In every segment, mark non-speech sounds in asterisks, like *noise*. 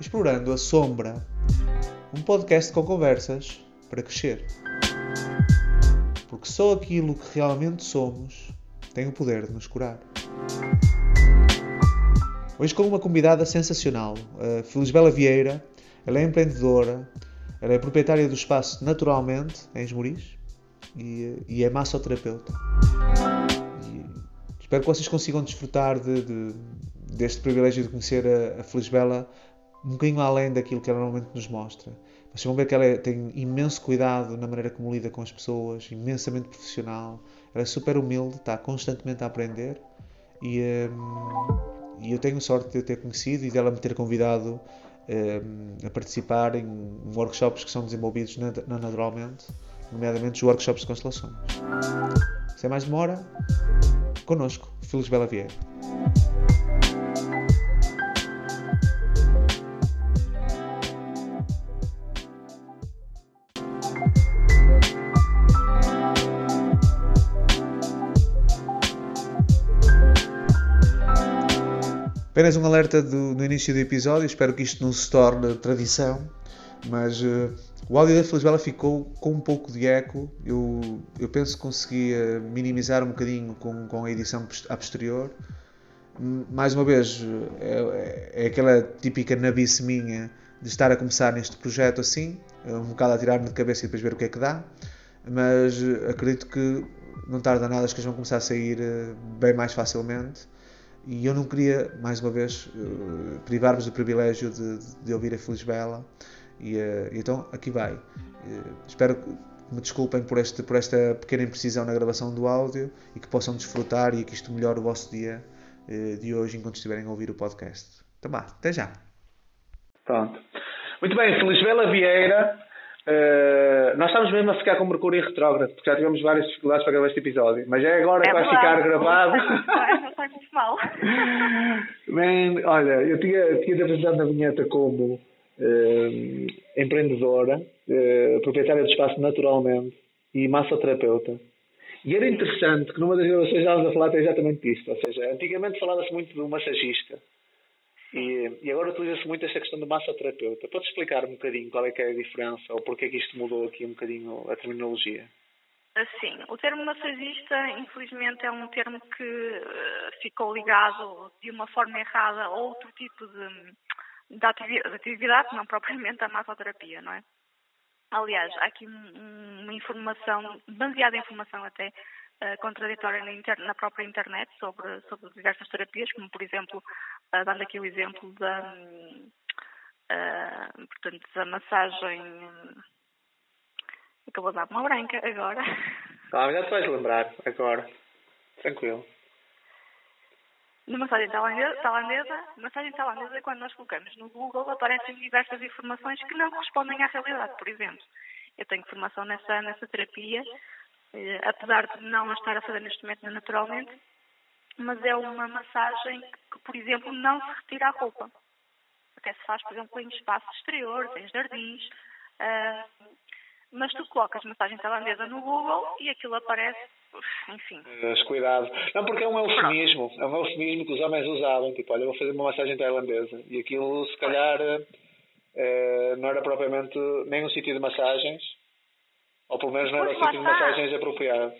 Explorando a Sombra, um podcast com conversas para crescer. Porque só aquilo que realmente somos tem o poder de nos curar. Hoje com uma convidada sensacional, a Felisbela Vieira. Ela é empreendedora, ela é proprietária do espaço Naturalmente, em Esmoriz, e, e é massoterapeuta. E espero que vocês consigam desfrutar de, de, deste privilégio de conhecer a, a Felisbela um bocadinho além daquilo que ela normalmente nos mostra. Vocês vão ver que ela é, tem imenso cuidado na maneira como lida com as pessoas, imensamente profissional. Ela é super humilde, está constantemente a aprender e, um, e eu tenho sorte de ter conhecido e dela me ter convidado um, a participar em workshops que são desenvolvidos na, na Naturalmente, nomeadamente os workshops de constelações. Sem mais demora, connosco, Filos Bela Vieira. Apenas um alerta do, no início do episódio, espero que isto não se torne tradição, mas uh, o áudio da Felisbela ficou com um pouco de eco. Eu, eu penso que consegui uh, minimizar um bocadinho com, com a edição a posterior. Mais uma vez, é, é aquela típica nabice minha de estar a começar neste projeto assim, um bocado a tirar-me de cabeça e depois ver o que é que dá, mas acredito que não tarda nada, as coisas vão começar a sair bem mais facilmente e eu não queria, mais uma vez, uh, privar-vos do privilégio de, de, ouvir a Feliz Bela. E, uh, então, aqui vai. Uh, espero que me desculpem por, este, por esta pequena imprecisão na gravação do áudio e que possam desfrutar e que isto melhore o vosso dia de hoje enquanto estiverem a ouvir o podcast. Então, vá, até já. Pronto. Muito bem, Feliz Bela Vieira Uh, nós estamos mesmo a ficar com Mercúrio retrógrado, porque já tivemos várias dificuldades para gravar este episódio, mas é agora é que vai ficar gravado. Man, *laughs* olha, eu tinha, tinha te apresentado na vinheta como uh, empreendedora, uh, proprietária do espaço naturalmente e massoterapeuta. E era interessante que numa das gravações estávamos a falar exatamente disto, ou seja, antigamente falava-se muito do massagista e, e agora utiliza-se muito esta questão do massoterapeuta. Podes explicar um bocadinho qual é que é a diferença ou porque é que isto mudou aqui um bocadinho a terminologia? Sim, o termo massagista, infelizmente, é um termo que uh, ficou ligado de uma forma errada a outro tipo de, de, atividade, não propriamente a massoterapia, não é? Aliás, há aqui uma informação, demasiada informação até, uh, contraditória na, inter, na, própria internet sobre, sobre diversas terapias, como por exemplo, uh, dando aqui o exemplo da, uh, portanto, da massagem. Acabou de dar uma branca agora. *laughs* Ah, já te vais lembrar agora. Tranquilo. Na massagem tailandesa, tailandesa, massagem tailandesa, quando nós colocamos no Google, aparecem diversas informações que não correspondem à realidade. Por exemplo, eu tenho formação nessa, nessa terapia eh, apesar de não a estar a fazer neste momento naturalmente, mas é uma massagem que, por exemplo, não se retira a roupa. Até se faz, por exemplo, em espaços exteriores, em jardins. Uh, mas tu colocas massagem tailandesa no Google e aquilo aparece, enfim. Mas cuidado. Não, porque é um eufemismo. É um eufemismo que os homens usavam. Tipo, olha, vou fazer uma massagem tailandesa. E aquilo, se calhar, uh, não era propriamente nem um sítio de massagens, ou pelo menos não era o tipo de massagens apropriado.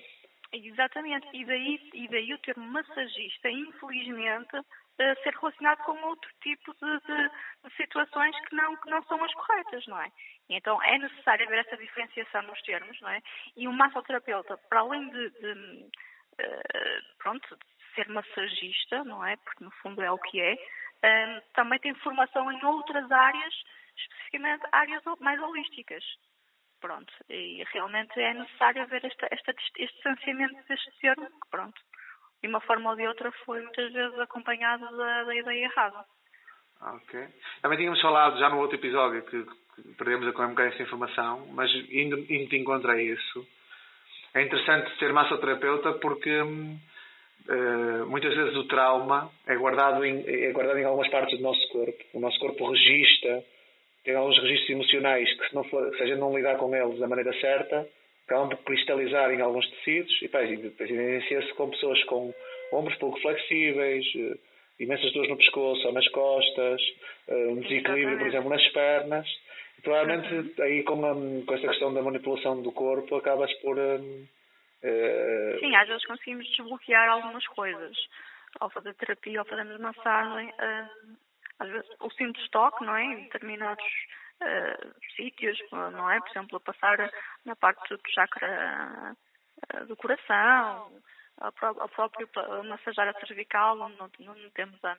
Exatamente. E daí, e daí o termo massagista, infelizmente, uh, ser relacionado com outro tipo de, de, de, situações que não, que não são as corretas, não é? Então é necessário haver essa diferenciação nos termos, não é? E o massoterapeuta, para além de, de uh, pronto, ser massagista, não é? Porque no fundo é o que é, uh, também tem formação em outras áreas, especificamente áreas mais holísticas. Pronto, e realmente é necessário haver esta, esta, este distanciamento deste que pronto, de uma forma ou de outra foi muitas vezes acompanhado da, da ideia errada. Ok. Também tínhamos falado já no outro episódio que, que perdemos a um essa informação, mas indo, indo de encontro a isso, é interessante ser massoterapeuta porque uh, muitas vezes o trauma é guardado, em, é guardado em algumas partes do nosso corpo. O nosso corpo registra alguns registros emocionais que se, não for, se a gente não lidar com eles da maneira certa, acabam por cristalizar em alguns tecidos e, pá, depois evidencia-se com pessoas com ombros pouco flexíveis, eh, imensas dores no pescoço ou nas costas, eh, um desequilíbrio, por exemplo, nas pernas. E, provavelmente aí com, a, com esta questão da manipulação do corpo acabas por. Um, uh, Sim, às vezes conseguimos desbloquear algumas coisas. Ao fazer terapia, ao fazermos massagem, uh, às vezes o simples toque, não é? Em determinados uh, sítios, não é? Por exemplo, a passar na parte do chakra do coração, ao próprio massajar a cervical, onde não, não temos a,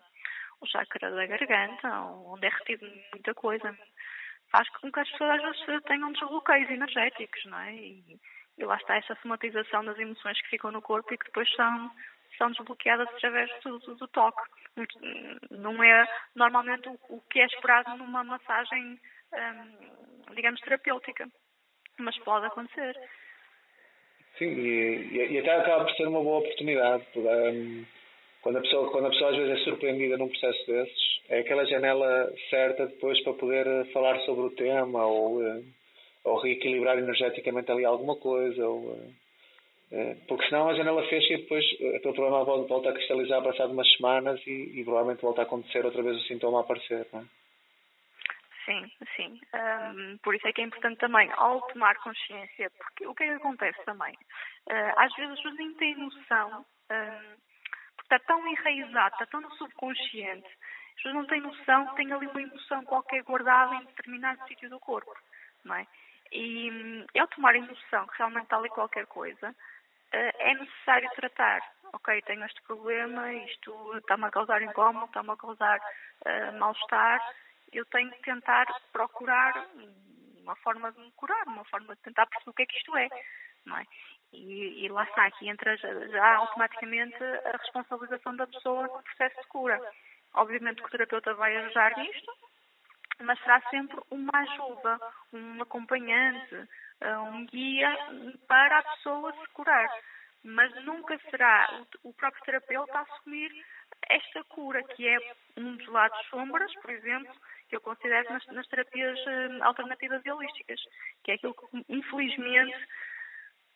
o chakra da garganta, onde é retido muita coisa, faz com que as pessoas às vezes tenham desbloqueios energéticos, não é? E, e lá está essa somatização das emoções que ficam no corpo e que depois são, são desbloqueadas através do, do, do toque. Não é normalmente o, o, que é esperado numa massagem, hum, digamos, terapêutica, mas pode acontecer. Sim, e, e, até acaba por ser uma boa oportunidade. Um, quando, a pessoa, quando a pessoa às vezes é surpreendida num processo desses, é aquela janela certa depois para poder falar sobre o tema ou, eh, ou reequilibrar energeticamente ali alguma coisa. Ou, porque senão a janela fecha e depois aquele problema volta a cristalizar passado umas semanas e, e provavelmente volta a acontecer outra vez o sintoma a aparecer. Não é? Sim, sim. Um, por isso é que é importante também, ao tomar consciência, porque o que é que acontece também? Uh, às vezes as pessoas nem têm noção, um, porque está tão enraizado, está tão no subconsciente, as pessoas não têm noção que tem ali uma emoção qualquer guardada em determinado sítio do corpo, não é? E um, ao tomarem noção que realmente está ali qualquer coisa, é necessário tratar. Ok, tenho este problema, isto está-me a causar incómodo, está-me a causar uh, mal-estar, eu tenho que tentar procurar uma forma de me curar, uma forma de tentar perceber o que é que isto é. Não é? E, e lá está, aqui entra já, já, automaticamente a responsabilização da pessoa no processo de cura. Obviamente que o terapeuta vai ajudar nisto, mas será sempre uma ajuda, um acompanhante, eh, um guia para a pessoa se curar. Mas nunca será o próprio terapeuta a assumir esta cura, que é um dos lados sombras, por exemplo, que eu considero nas, nas terapias uh, alternativas e holísticas, que é aquilo que, infelizmente,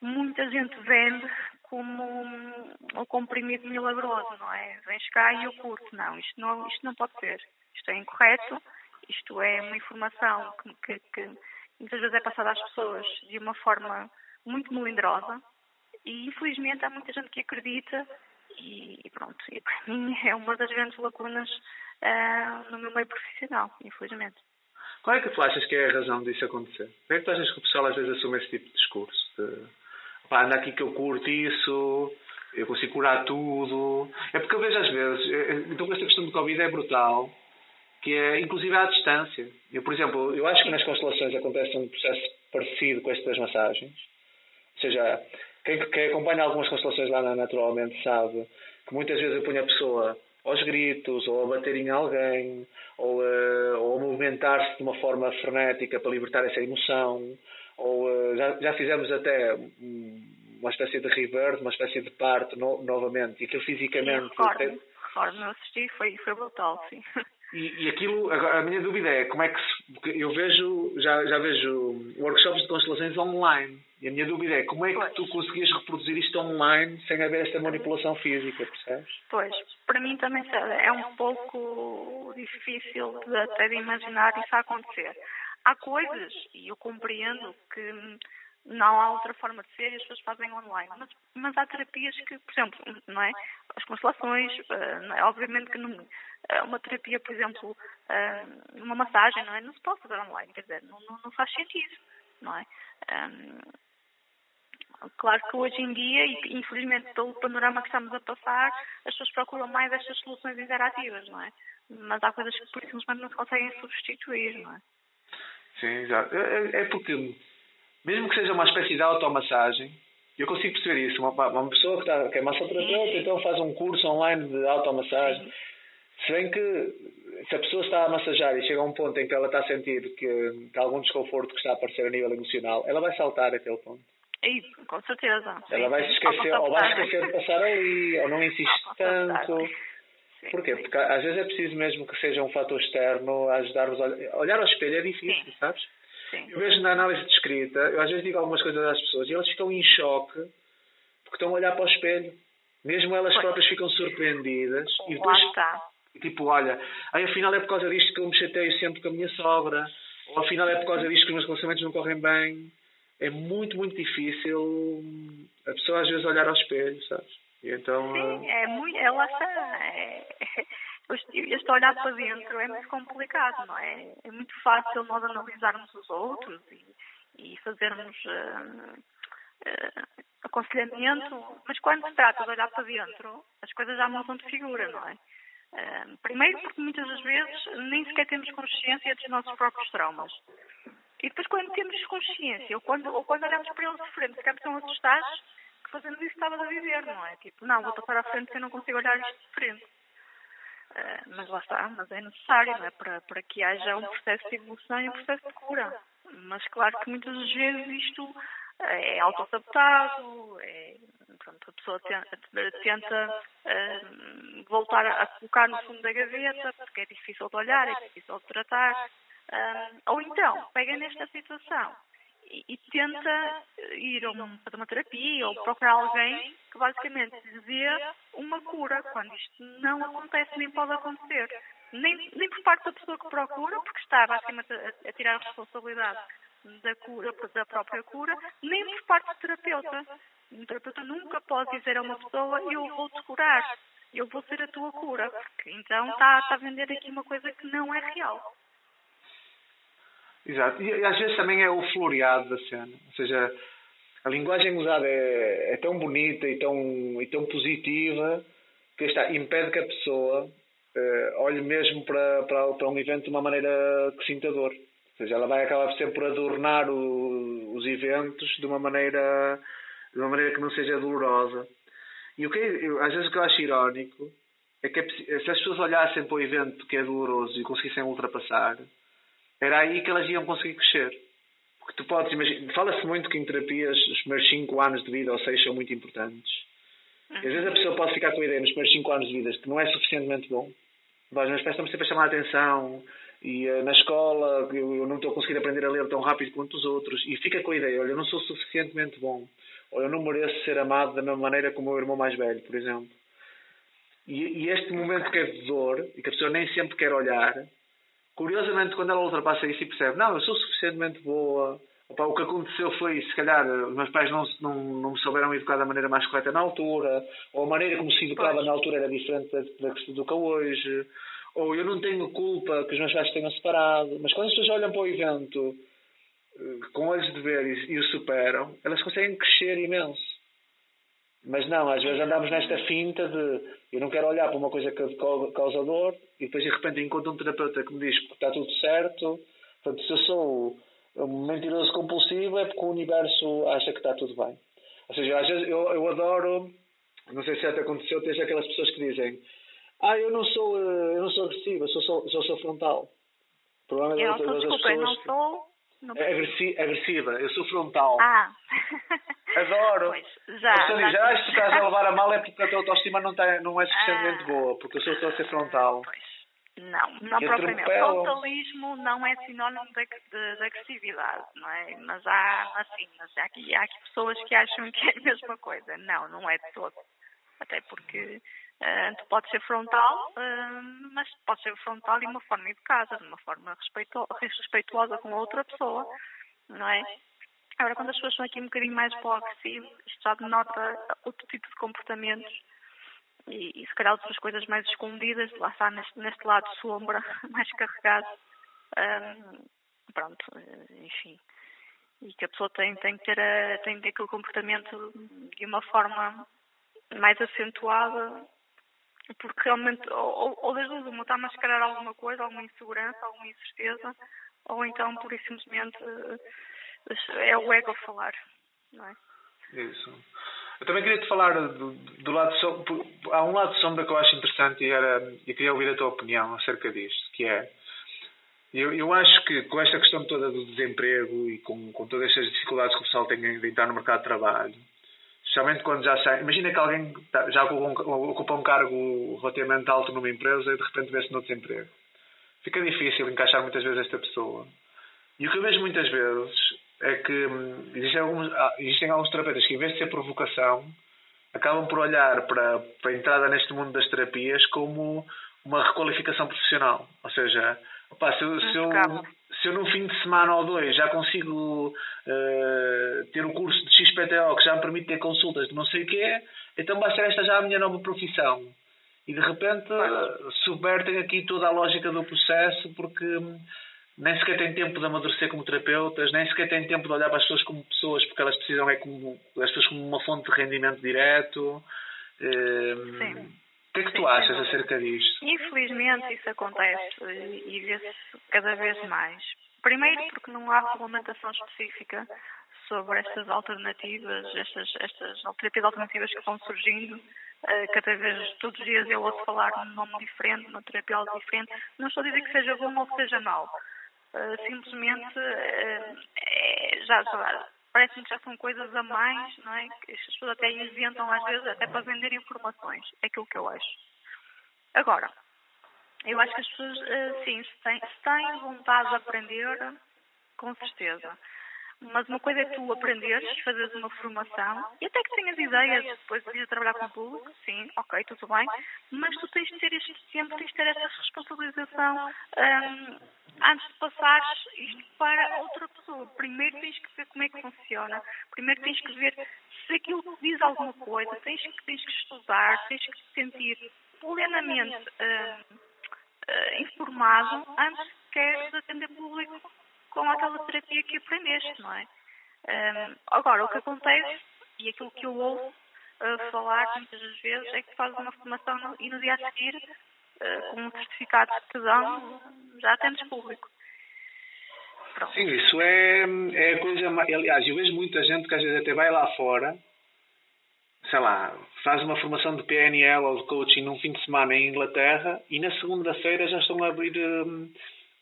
muita gente vende como um, um comprimido milagroso, não é? Vens cá e eu curto. Não, isto não, isto não pode ser. Isto é incorreto, isto é uma informação que, que, que muitas vezes é passada às pessoas de uma forma muito melindrosa e infelizmente há muita gente que acredita e, e pronto, e para *laughs* mim é uma das grandes lacunas uh, no meu meio profissional, infelizmente. Qual é que tu achas que é a razão disso acontecer? Como é que tu achas que o pessoal às vezes assume esse tipo de discurso? De, pá, anda aqui que eu curto isso, eu consigo curar tudo. É porque eu vejo às vezes, eh, eh, então esta questão do Covid é brutal, que é inclusive à distância. Eu, por exemplo, eu acho que nas constelações acontece um processo parecido com este das massagens. Ou seja, quem, quem acompanha algumas constelações lá naturalmente sabe que muitas vezes eu ponho a pessoa aos gritos, ou a bater em alguém, ou, uh, ou a movimentar-se de uma forma frenética para libertar essa emoção, ou uh, já, já fizemos até uma espécie de rebirth, uma espécie de parto no, novamente, e aquilo fisicamente. Sim, recordo, recordo, não assisti, foi, foi brutal, sim. E, e aquilo, agora, a minha dúvida é como é que se, eu vejo, já, já vejo workshops de constelações online. E a minha dúvida é como é que pois. tu conseguias reproduzir isto online sem haver esta manipulação física, percebes? Pois, para mim também é um pouco difícil de, até de imaginar isso a acontecer. Há coisas, e eu compreendo que não há outra forma de ser e as pessoas fazem online. Mas, mas há terapias que, por exemplo, não é? As constelações, uh, é? obviamente que não, uh, uma terapia, por exemplo, uh, uma massagem, não é? Não se pode fazer online, quer dizer, não, não, faz sentido, não é? Claro que hoje em dia, e infelizmente pelo panorama que estamos a passar, as pessoas procuram mais estas soluções interativas, não é? Mas há coisas que por simplesmente não se conseguem substituir, não é? Sim, exato. É, é porque mesmo que seja uma espécie de automassagem, eu consigo perceber isso. Uma, uma pessoa que, está, que é massoterapeuta, então faz um curso online de automassagem. Se bem que se a pessoa está a massajar e chega a um ponto em que ela está a sentir que, que há algum desconforto que está a aparecer a nível emocional, ela vai saltar aquele ponto. Isso, com certeza. Ela vai se esquecer, ou vai esquecer de passar ali, ou não insiste tanto. sim. Porquê? Porque às vezes é preciso mesmo que seja um fator externo a ajudar-vos a olhar ao espelho é difícil, Sim. sabes? Sim. Eu vejo na análise de escrita, eu às vezes digo algumas coisas às pessoas e elas ficam em choque porque estão a olhar para o espelho. Mesmo elas Pois. próprias ficam surpreendidas e depois, está. tipo, olha, aí afinal é por causa disto que eu me chateio sempre com a minha sogra, ou afinal é por causa disto que os meus relacionamentos não correm bem. É muito, muito difícil hum, a pessoa às vezes olhar ao espelho, sabes? E então. Sim, ah, é muito, é, lá está. É, este, olhar para dentro é muito complicado, não é? É muito fácil nós analisarmos os outros e, e fazermos ah, ah, aconselhamento, mas quando se trata de olhar para dentro, as coisas já mudam de figura, não é? Ah, primeiro porque muitas das vezes nem sequer temos consciência dos nossos próprios traumas. E depois quando temos consciência, ou quando, ou quando olhamos para eles de frente, ficamos tão assustados que fazemos isso que estavas a dizer, não é? Tipo, não, vou passar à frente se eu não consigo olhar isto de frente. Ah, mas lá está, mas é necessário, é? Para, para que haja um processo de evolução e um processo de cura. Mas claro que muitas vezes isto é autossabotado, é, pronto, a pessoa tenta, tenta ah, voltar a colocar no fundo da gaveta porque é difícil de olhar, é difícil de tratar. Ou então, pega nesta situação e, tenta ir a uma, uma terapia ou procurar alguém que basicamente dê uma cura, quando isto não acontece nem pode acontecer. Nem, nem por parte da pessoa que procura, porque está basicamente a, a tirar a responsabilidade da cura, da própria cura, nem por parte do terapeuta. Um terapeuta nunca pode dizer a uma pessoa eu vou-te curar, eu vou ser a tua cura, porque então está, está a vender aqui uma coisa que não é real. Exato. E às vezes também é o floreado da cena. Ou seja, a linguagem usada é, é tão bonita e tão, e tão positiva que está, impede que a pessoa eh, olhe mesmo para, para, para um evento de uma maneira que sinta dor. Ou seja, ela vai acabar sempre por adornar o, os eventos de uma maneira de uma maneira que não seja dolorosa. E o que é- eu- às vezes o que eu acho irónico é que é se as pessoas olhassem para o evento que é doloroso e conseguissem ultrapassar, era aí que elas iam conseguir crescer. Porque tu podes imaginar, fala-se muito que em terapias os primeiros 5 anos de vida ou 6 são muito importantes. E às vezes a pessoa pode ficar com a ideia nos primeiros 5 anos de vida que não é suficientemente bom. Os meus pais sempre a chamar a atenção e eh, na escola eu, eu não estou a conseguir aprender a ler tão rápido quanto os outros e fica com a ideia, olha, eu não sou suficientemente bom ou eu não mereço ser amado da mesma maneira como o meu irmão mais velho, por exemplo. E, e este momento que é de dor e que a pessoa nem sempre quer olhar, curiosamente, quando ela ultrapassa isso e percebe, não, eu sou suficientemente boa, Opa, o que aconteceu foi, se calhar, os meus pais não, não, não me souberam educar da maneira mais correta na altura, ou a maneira como se educava na altura era diferente da, da que se educa hoje, ou eu não tenho culpa que os meus pais tenham separado. Mas quando as pessoas olham para o evento eh, com olhos de ver e, e o superam, elas conseguem crescer imenso. Mas não, às vezes andamos nesta finta de eu não quero olhar para uma coisa que cau- causa dor e depois de repente encontro um terapeuta que me diz que está tudo certo. Portanto, se eu sou um mentiroso compulsivo é porque o universo acha que está tudo bem. Ou seja, às vezes eu, eu adoro, não sei se te aconteceu, tens aquelas pessoas que dizem ah, eu não sou, eh, eu não sou agressiva, sou, sou, sou, sou frontal. O problema Eu é sou, das desculpa, eu não sou. Não... é agressi- agressiva, eu sou frontal. Ah! *laughs* Adoro. Pois, já. Já ah, se tu estás a levar a mal é porque a tua autoestima não, está, não é suficientemente Ah. boa, porque eu sou só a ser frontal. Pois. Não, não E propriamente. Frontalismo não é sinónimo de, de, de agressividade, não é? Mas há, assim, mas há aqui, há aqui pessoas que acham que é a mesma coisa. Não, não é de todo. Até porque ah, tu podes ser frontal, ah, mas pode ser frontal de uma forma educada, de uma forma respeito, respeituosa com a outra pessoa, não é? Agora, quando as pessoas são aqui um bocadinho mais para o agressivo, isto já denota outro tipo de comportamentos e, e se calhar outras coisas mais escondidas, lá está neste, neste lado sombra, *laughs* mais carregado. Pronto, eh, enfim. E que a pessoa tem, tem, que ter a, tem que ter aquele comportamento de uma forma mais acentuada, porque realmente, ou, ou- das duas, uma está a mascarar alguma coisa, alguma insegurança, alguma incerteza, ou então, por e simplesmente, eh, é o ego a falar, não é? Isso. Eu também queria te falar do, do lado sombra. Há um lado sombra que eu acho interessante e era, eu queria ouvir a tua opinião acerca disto, que é eu, eu acho que com esta questão toda do desemprego e com, com todas estas dificuldades que o pessoal tem de entrar no mercado de trabalho, Especialmente quando já sai. Imagina que alguém tá, já ocupa um cargo relativamente alto numa empresa e de repente vê-se no desemprego. Fica difícil encaixar muitas vezes esta pessoa. E o que eu vejo muitas vezes é que hum, existem alguns, ah, existem alguns terapeutas que, em vez de ser provocação, acabam por olhar para, para a entrada neste mundo das terapias como uma requalificação profissional. Ou seja, opa, se, eu, se, eu, se eu num fim de semana ou dois já consigo uh, ter o um curso de XPTO que já me permite ter consultas de não sei o quê, então vai ser esta já a minha nova profissão. E de repente subvertem aqui toda a lógica do processo porque nem sequer têm tempo de amadurecer como terapeutas, nem sequer têm tempo de olhar para as pessoas como pessoas porque elas precisam é como as pessoas como uma fonte de rendimento direto. Uh, Sim que é que tu achas acerca disto? Infelizmente isso acontece e vê-se cada vez mais. Primeiro porque não há regulamentação específica sobre estas alternativas, estas, estas terapias alternativas que vão surgindo. Uh, cada vez, todos os dias eu ouço falar num nome diferente, numa terapia diferente. Não estou a dizer que seja bom ou que seja mau. Uh, simplesmente uh, é, já, já parece-me que já são coisas a mais, não é? Que as pessoas até inventam às vezes até para vender informações. É aquilo que eu acho. Agora, eu acho que as pessoas, eh, sim, se têm, se têm vontade de aprender, com certeza. Mas uma coisa é tu aprenderes, fazeres uma formação e até que tenhas ideias depois de ir trabalhar com o público, sim, ok, tudo bem, mas tu tens de ter este tempo, tens de ter essa responsabilização um, antes de passares isto para outra pessoa. Primeiro tens que ver como é que funciona, primeiro tens que ver se aquilo te diz alguma coisa, tens que, tens que estudar, tens que te sentir plenamente uh, uh, informado antes de queres atender público com aquela terapia que aprendeste, não é? Um, agora, o que acontece, e aquilo que eu ouço uh, falar muitas das vezes, é que fazes uma formação no, e no dia a seguir, com um certificado de te dão, já atendes público. Pronto. Sim, isso é, é a coisa. Aliás, eu vejo muita gente que às vezes até vai lá fora, sei lá, faz uma formação de PNL ou de coaching num fim de semana em Inglaterra e na segunda-feira já estão a abrir. Um,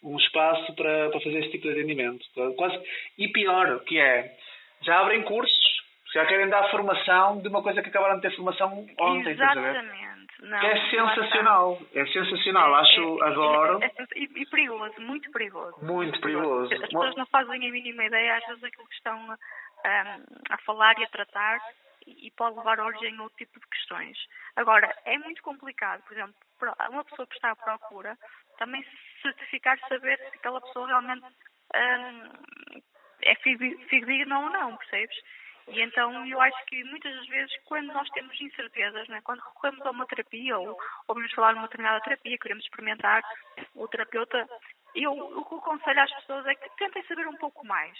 um espaço para, para fazer esse tipo de atendimento. Quase, e pior, que é, já abrem cursos, já querem dar formação de uma coisa que acabaram de ter formação ontem. Exatamente. Não, que é sensacional. É sensacional. É, Acho, é, adoro. É, é, e perigoso, muito perigoso. Muito perigoso. As pessoas não fazem a mínima ideia, às vezes, aquilo que estão um, a falar e a tratar e pode levar origem a outro tipo de questões. Agora, é muito complicado, por exemplo, uma pessoa que está à procura também certificar, saber se aquela pessoa realmente hum, é fidedigna ou não, percebes? E então eu acho que muitas das vezes, quando nós temos incertezas, né, quando recorremos a uma terapia ou ouvimos falar numa determinada terapia, queremos experimentar, o terapeuta, eu, o que aconselho às pessoas é que tentem saber um pouco mais.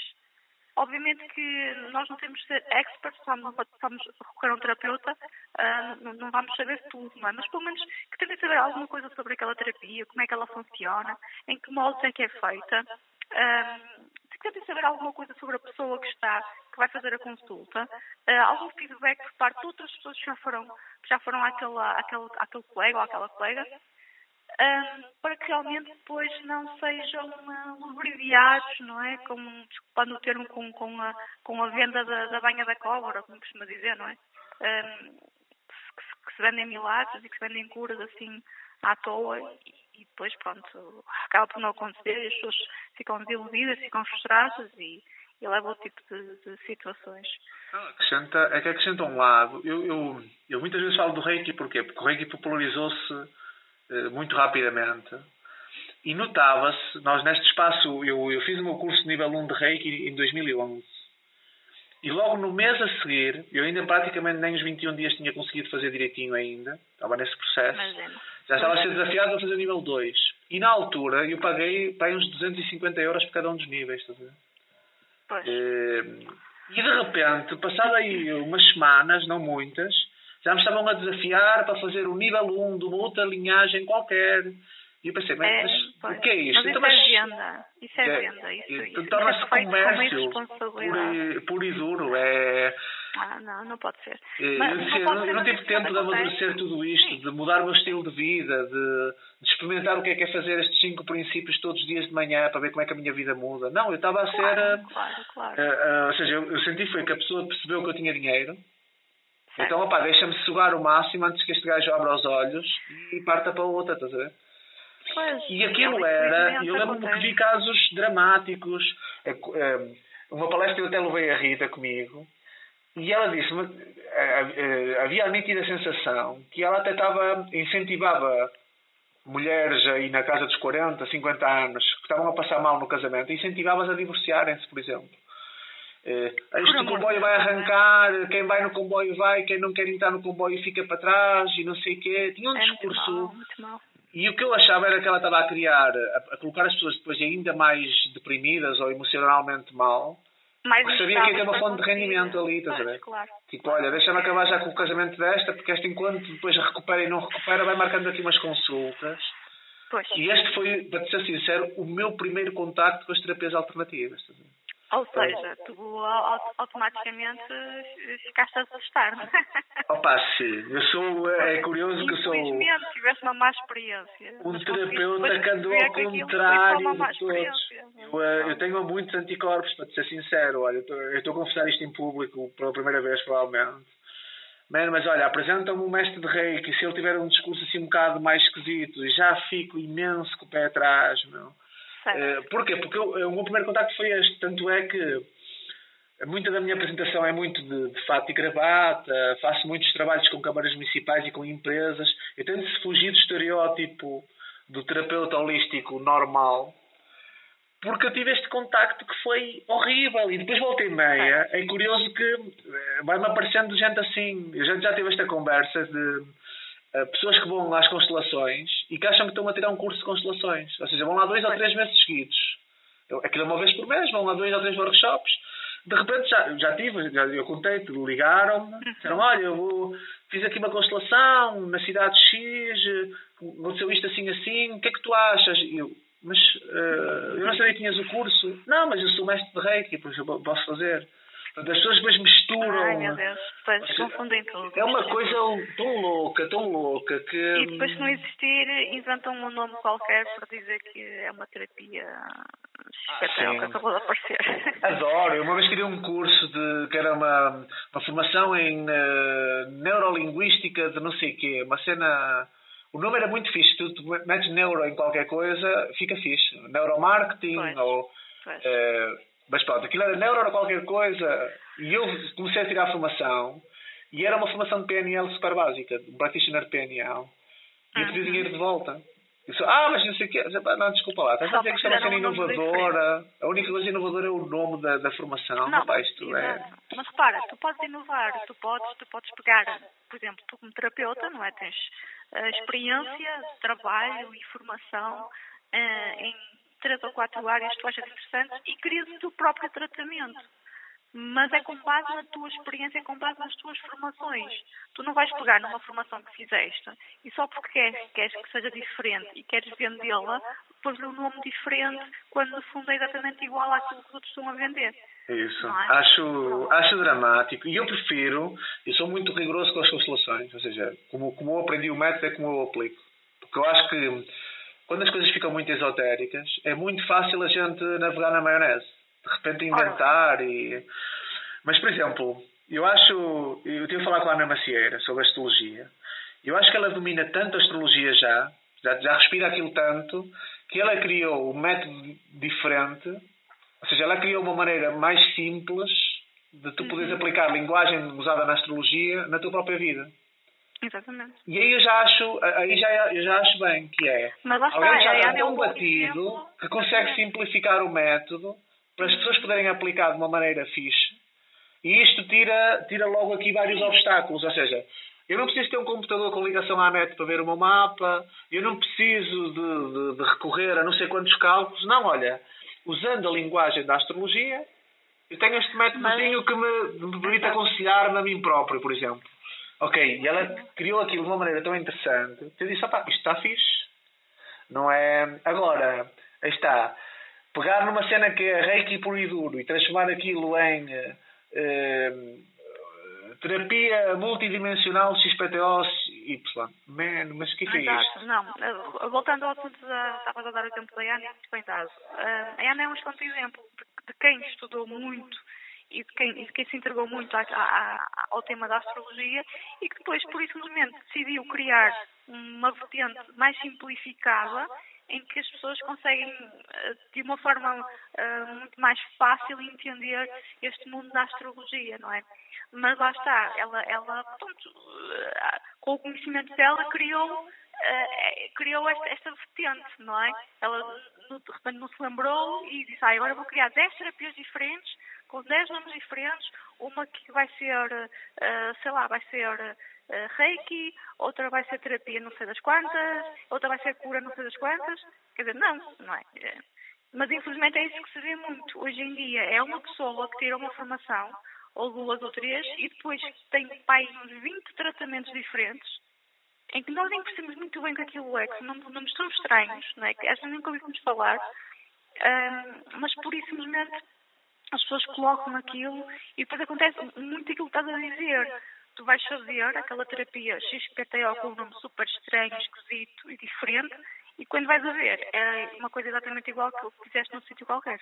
Obviamente que nós não temos de ser experts, estamos, a recorrer a um terapeuta, uh, não, vamos saber tudo, não é? mas pelo menos que tentem saber alguma coisa sobre aquela terapia, como é que ela funciona, em que moldes é que é feita, que tentem saber alguma coisa sobre a pessoa que está, que vai fazer a consulta, uh, algum feedback por parte de outras pessoas que já foram, que já foram àquela, àquele, àquele colega ou àquela colega, para que realmente depois não sejam uh, não é? Com, desculpando o termo, com, com, a, com a venda da, da banha da cobra, como costuma dizer, não é? Que, que, se vendem milagres e que se vendem curas assim à toa e, depois, pronto, acaba por não acontecer e as pessoas ficam desiludidas, ficam frustradas e, e leva outro tipo de, de situações. Acrescenta, é que acrescenta um lado. Eu, eu, eu muitas vezes falo do Reiki porquê? Porque o Reiki popularizou-se eh, muito rapidamente. E notava-se, nós neste espaço, eu, eu fiz o meu curso de nível 1 de Reiki em 2011. E logo no mês a seguir, eu ainda praticamente nem os 21 dias tinha conseguido fazer direitinho ainda, estava nesse processo. É. Já estava a ser desafiado a fazer nível 2. E na altura eu paguei para uns 250 euros por cada um dos níveis, estás a ver? Pois. Eh, e de repente, passado aí umas semanas, não muitas, já me estavam a desafiar para fazer o nível 1 de uma outra linhagem qualquer. E eu pensei, mas, é, mas o que é isto? Mas então, isso é venda. Isso é, é venda. Isso, isso, isso torna-se comércio puro, puro e duro. É... Ah, não, não pode ser. É, mas, eu, não, não, eu não tive tempo de amadurecer tudo isto, Sim. de mudar o meu estilo de vida, de, de, experimentar o que é que é fazer estes cinco princípios todos os dias de manhã para ver como é que a minha vida muda. Não, eu estava a ser. Claro, claro, claro. Uh, uh, ou seja, eu, eu senti foi que a pessoa percebeu que eu tinha dinheiro Então, opá, deixa-me sugar o máximo antes que este gajo abra os olhos e parta para outra, estás a ver? Pois, E aquilo é, era, infelizmente eu lembro-me que vi casos dramáticos. Eh, co- eh, Uma palestra eu até levei a Rita comigo e ela disse-me, eh, eh, havia a nítida sensação que ela até estava, incentivava mulheres aí na casa dos 40, 50 anos que estavam a passar mal no casamento, incentivava-as a divorciarem-se, por exemplo. Eh, este amor comboio vai arrancar, quem vai no comboio vai, quem não quer entrar no comboio fica para trás e não sei o quê. Tinha um É muito discurso mal, muito mal. e o que eu achava era que ela estava a criar, a, a colocar as pessoas depois ainda mais deprimidas ou emocionalmente mal. Mais sabia que ia ter uma instáveis fonte de rendimento ali, estás a ver? Claro. Tipo, olha, deixa-me acabar já com o casamento desta, porque esta enquanto depois recupera e não recupera, vai marcando aqui umas consultas. Pois. E este foi, para te ser sincero, o meu primeiro contacto com as terapias alternativas. estás a ver? Ou seja, tu au- automaticamente ficaste a assustar. não é? Opa, sim. Eu sou, é curioso que eu sou Infelizmente tiveste uma má experiência. um terapeuta que andou ao contrário de todos. Eu, eh, eu tenho muitos anticorpos, para te ser sincero. Olha, eu estou- eu estou a confessar isto em público pela primeira vez, provavelmente. Man, mas olha, apresenta-me um mestre de reiki. Se ele tiver um discurso assim um bocado mais esquisito, já fico imenso com o pé atrás, meu. Certo. Eh, porquê? Porque eu- eh, o meu primeiro contacto foi este. Tanto é que muita da minha apresentação é muito de, de fato e gravata, faço muitos trabalhos com câmaras municipais e com empresas. Eu tento fugir do estereótipo do terapeuta holístico normal, porque eu tive este contacto que foi horrível. E depois voltei meia. É curioso que eh, vai-me aparecendo gente assim. A gente já teve esta conversa de pessoas que vão às constelações e que acham que estão a tirar um curso de constelações. Ou seja, vão lá dois ou três meses seguidos. Eu- Aquilo é uma vez por mês, vão lá dois ou três workshops. De repente já, já tive, já, eu contei, ligaram-me, disseram, olha, eu vou, fiz aqui uma constelação na cidade X, aconteceu isto assim assim, o que é que tu achas? E eu, mas eh, eu não sabia que tinhas o curso. Não, mas eu sou mestre de Reiki, por isso eu posso fazer. As pessoas depois misturam. Ai meu Deus, seja, confundem tudo. É uma coisa tão louca, tão louca que. E depois, se não existir, inventam um nome qualquer para dizer que é uma terapia espetacular sim. que acabou de aparecer. *laughs* Adoro. Eu uma vez queria um curso de que era uma, uma formação em eh, neurolinguística de não sei o quê, uma cena. O nome era muito fixe. Tu, tu metes neuro em qualquer coisa, fica fixe. Neuromarketing Pois. ou. Pois. eh, mas pronto, aquilo era neuro era qualquer coisa. E eu comecei a tirar a formação. E era uma formação de PNL super básica, de um practitioner de PNL. E eu pedi Uhum. dinheiro de volta. Eu só, ah, mas não sei o quê. Disse, "Pá, Não, desculpa lá. Estás a dizer que é era um nome inovadora. A única coisa inovadora é o nome da, da formação. Não, pá, isto é... Mas repara, tu podes inovar, tu podes, tu podes pegar, por exemplo, tu como terapeuta, não é? Tens eh, experiência, trabalho e formação eh, em três ou quatro áreas que tu achas interessantes e crias o teu próprio tratamento. Mas é com base na tua experiência, é com base nas tuas formações. Tu não vais pegar numa formação que fizeste e só porque queres, queres que seja diferente e queres vendê-la, pôs-lhe um nome diferente, quando no fundo é exatamente igual àquilo que os outros estão a vender. Isso. Não é? Acho, acho dramático. E eu prefiro, eu sou muito rigoroso com as constelações. Ou seja, como, como eu aprendi o método, é como eu aplico. Porque eu acho que quando as coisas ficam muito esotéricas, é muito fácil a gente navegar na maionese. De repente inventar e. Mas, por exemplo, eu acho. Eu tive a falar com a Ana Macieira sobre astrologia. Eu acho que ela domina tanto a astrologia já, já, já respira aquilo tanto, que ela criou um método diferente ou seja, ela criou uma maneira mais simples de tu poderes Uhum. aplicar linguagem usada na astrologia na tua própria vida. Exatamente. E aí eu já acho, aí já, eu já acho bem que é. Mas lá está, Alguém já a está é um batido que consegue simplificar o método para as pessoas poderem aplicar de uma maneira fixe. E isto tira, tira logo aqui vários obstáculos. Ou seja, eu não preciso ter um computador com ligação à net para ver o meu mapa, eu não preciso de, de- de recorrer a não sei quantos cálculos. Não, olha, usando a linguagem da astrologia, eu tenho este métodozinho que me, me permite aconselhar-me a mim próprio, por exemplo. Ok, e ela criou aquilo de uma maneira tão interessante que eu disse, opá, isto está fixe. Não é? Agora, aí está. Pegar numa cena que é reiki puro e duro e transformar aquilo em eh, eh, terapia multidimensional XPTO Y. Man, mas o que é que é isto? Exato, não. eh, Voltando ao assunto da. Estavas a dar o exemplo da Ana, muito bem dado. Eh, A Ana é um excelente exemplo de, de quem estudou muito e de quem, e de quem se entregou muito ao tema da astrologia e que depois, por isso simplesmente, decidiu criar uma vertente mais simplificada em que as pessoas conseguem, eh, de uma forma eh, muito mais fácil, entender este mundo da astrologia, não é? Mas lá está, ela, ela pronto, eh, com o conhecimento dela, criou criou esta, esta vertente, não é? Ela de repente não se lembrou e disse, ah, agora vou criar 10 terapias diferentes, com 10 nomes diferentes, uma que vai ser, uh, sei lá, vai ser uh, Reiki, outra vai ser terapia não sei das quantas, outra vai ser cura não sei das quantas. Quer dizer, não, não é? Eh, mas infelizmente é isso que se vê muito hoje em dia. É uma pessoa que tira uma formação, ou duas ou três, e depois tem pai uns 20 tratamentos diferentes, em que nós nem percebemos muito bem o que aquilo é, que não, nomes tão estranhos, não é? que às vezes nunca ouvimos falar, mas por isso simplesmente as pessoas colocam aquilo e depois acontece muito aquilo que estás a dizer. Tu vais fazer aquela terapia XPTO com um nome super estranho, esquisito e diferente e quando vais a ver é uma coisa exatamente igual que o fizeste num sítio qualquer.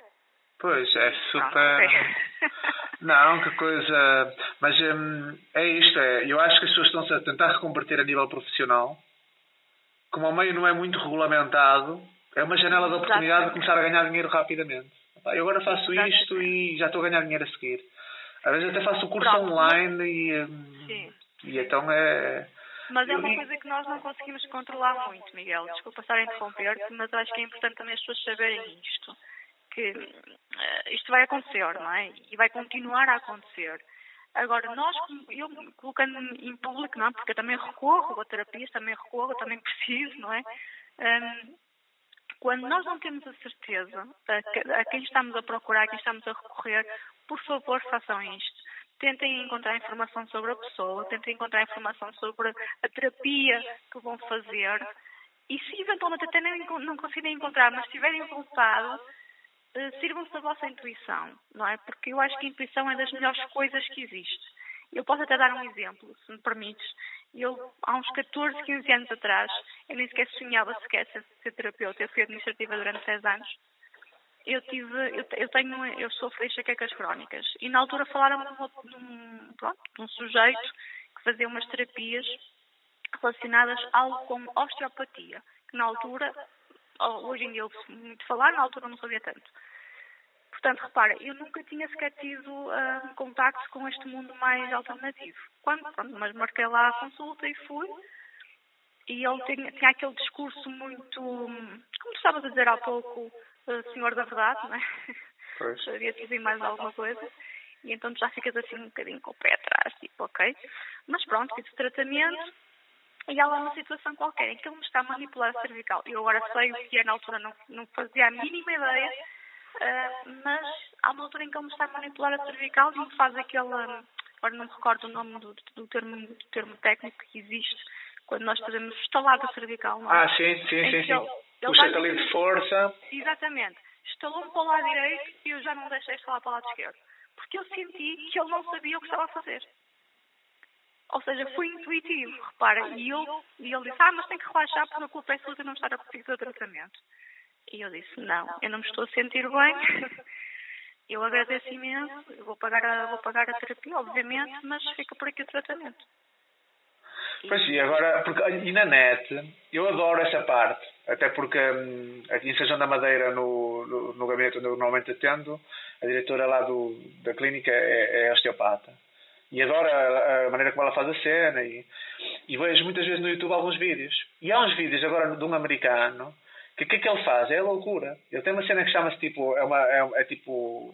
Pois, é super. *laughs* *laughs* Não, que coisa. Mas hum, é isto, é. Eu acho que as pessoas estão-se a tentar reconverter a nível profissional. Como o meio não é muito regulamentado, é uma janela de oportunidade de começar a ganhar dinheiro rapidamente. Eu agora faço isto e já estou a ganhar dinheiro a seguir. Às vezes até faço o curso Pronto. online e, hum, e então é. Mas é uma coisa que nós não conseguimos controlar muito, Miguel. Desculpa estar a interromper-te, mas acho que é importante também as pessoas saberem isto. Que uh, isto vai acontecer, não é? E vai continuar a acontecer. Agora, nós, eu colocando-me em público, não é? Porque eu também recorro a terapias, também recorro, também preciso, não é? Um, quando nós não temos a certeza a, quem estamos a procurar, a quem estamos a recorrer, por favor, façam isto. Tentem encontrar informação sobre a pessoa, tentem encontrar informação sobre a terapia que vão fazer. E se eventualmente até não, não conseguirem encontrar, mas estiverem voltados, eh, sirvam-se da vossa intuição, não é? Porque eu acho que a intuição é das melhores coisas que existe. Eu posso até dar um exemplo, se me permites. Eu, há uns 14, 15 anos atrás, eu nem sequer sonhava sequer ser, ser terapeuta. Eu fui administrativa durante 6 anos. Eu tive, eu, eu tenho, eu sofro enxaquecas crónicas. E na altura falaram de um, pronto, de um sujeito que fazia umas terapias relacionadas algo como osteopatia, que na altura, hoje em dia ouve-se muito falar, na altura não sabia tanto. Portanto, repara, eu nunca tinha sequer tido uh, contacto com este mundo mais alternativo. Quando, pronto, mas marquei lá a consulta e fui, e ele tinha, tinha aquele discurso muito, como tu estavas a dizer há pouco, uh, senhor da verdade, não é? Pois. *laughs* Sabia dizer mais alguma coisa. E então já ficas assim um bocadinho com o pé atrás, tipo, ok. Mas pronto, fiz o tratamento e há lá uma situação qualquer em que ele me está a manipular a cervical. Eu agora sei o que é, na altura não, não fazia a mínima ideia Uh, mas há uma altura em que ele me está a manipular a cervical e me faz aquela. Agora não me recordo o nome do, do, termo, do termo técnico que existe quando nós fazemos estalada cervical. Não é? Ah, sim, sim, sim. sim. Ele, Puxa-te ali de força. Exatamente. Estalou-me para o lado direito e eu já não deixei estalar para o lado esquerdo. Porque eu senti que ele não sabia o que estava a fazer. Ou seja, foi intuitivo, repara. E, eu, e ele disse, ah, mas tem que relaxar porque a culpa é sua de não estar a conseguir o tratamento. E eu disse, não, eu não me estou a sentir bem. *laughs* Eu agradeço imenso, eu vou pagar a, vou pagar a terapia, obviamente, mas fica por aqui o tratamento. Pois sim, agora, porque, e na net, eu adoro essa parte, até porque hum, aqui em Sejão da Madeira, no, no, no, gabinete onde eu normalmente atendo, a diretora lá do, da clínica é, é osteopata. E adoro a, a, maneira como ela faz a cena e, e vejo muitas vezes no YouTube alguns vídeos. E há uns vídeos agora de um americano que o que é que ele faz? É loucura. Ele tem uma cena que chama-se tipo. É, uma, é, é tipo.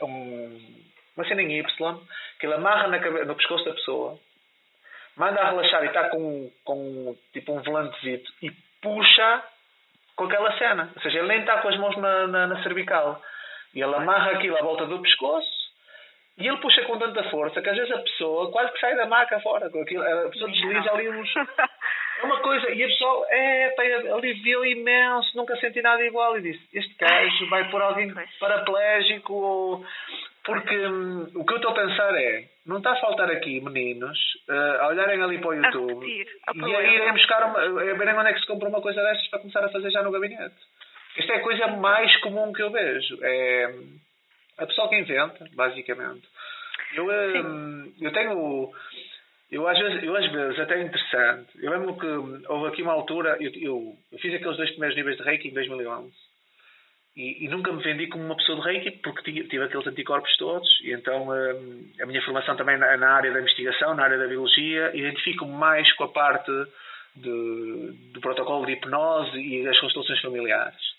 É um, uma cena em Y que ele amarra na cabeça, no pescoço da pessoa, manda a relaxar e está com, com tipo um volantezito e puxa com aquela cena. Ou seja, ele nem está com as mãos na, na, na cervical. E ele amarra aquilo à volta do pescoço e ele puxa com tanta força que às vezes a pessoa quase que sai da maca fora. A pessoa desliza ali uns. *laughs* É uma coisa, e a pessoa, é, pá, aliviou imenso, nunca senti nada igual. E disse: Este gajo vai por alguém paraplégico ou. Porque hum, o que eu estou a pensar é: não está a faltar aqui meninos uh, a olharem ali para o YouTube repetir, e a irem buscar, uma, a verem onde é que se compra uma coisa destas para começar a fazer já no gabinete. Esta é a coisa mais comum que eu vejo. É o pessoal que inventa, basicamente. Eu, hum, eu tenho. Eu às, vezes, eu às vezes até é interessante. Eu lembro que houve aqui uma altura. Eu, eu, eu fiz aqueles dois primeiros níveis de Reiki em 2011. E, e, nunca me vendi como uma pessoa de Reiki porque tive, tive aqueles anticorpos todos. E então hum, a minha formação também na, na, área da investigação, na área da biologia, identifico-me mais com a parte de, do protocolo de hipnose e das constelações familiares.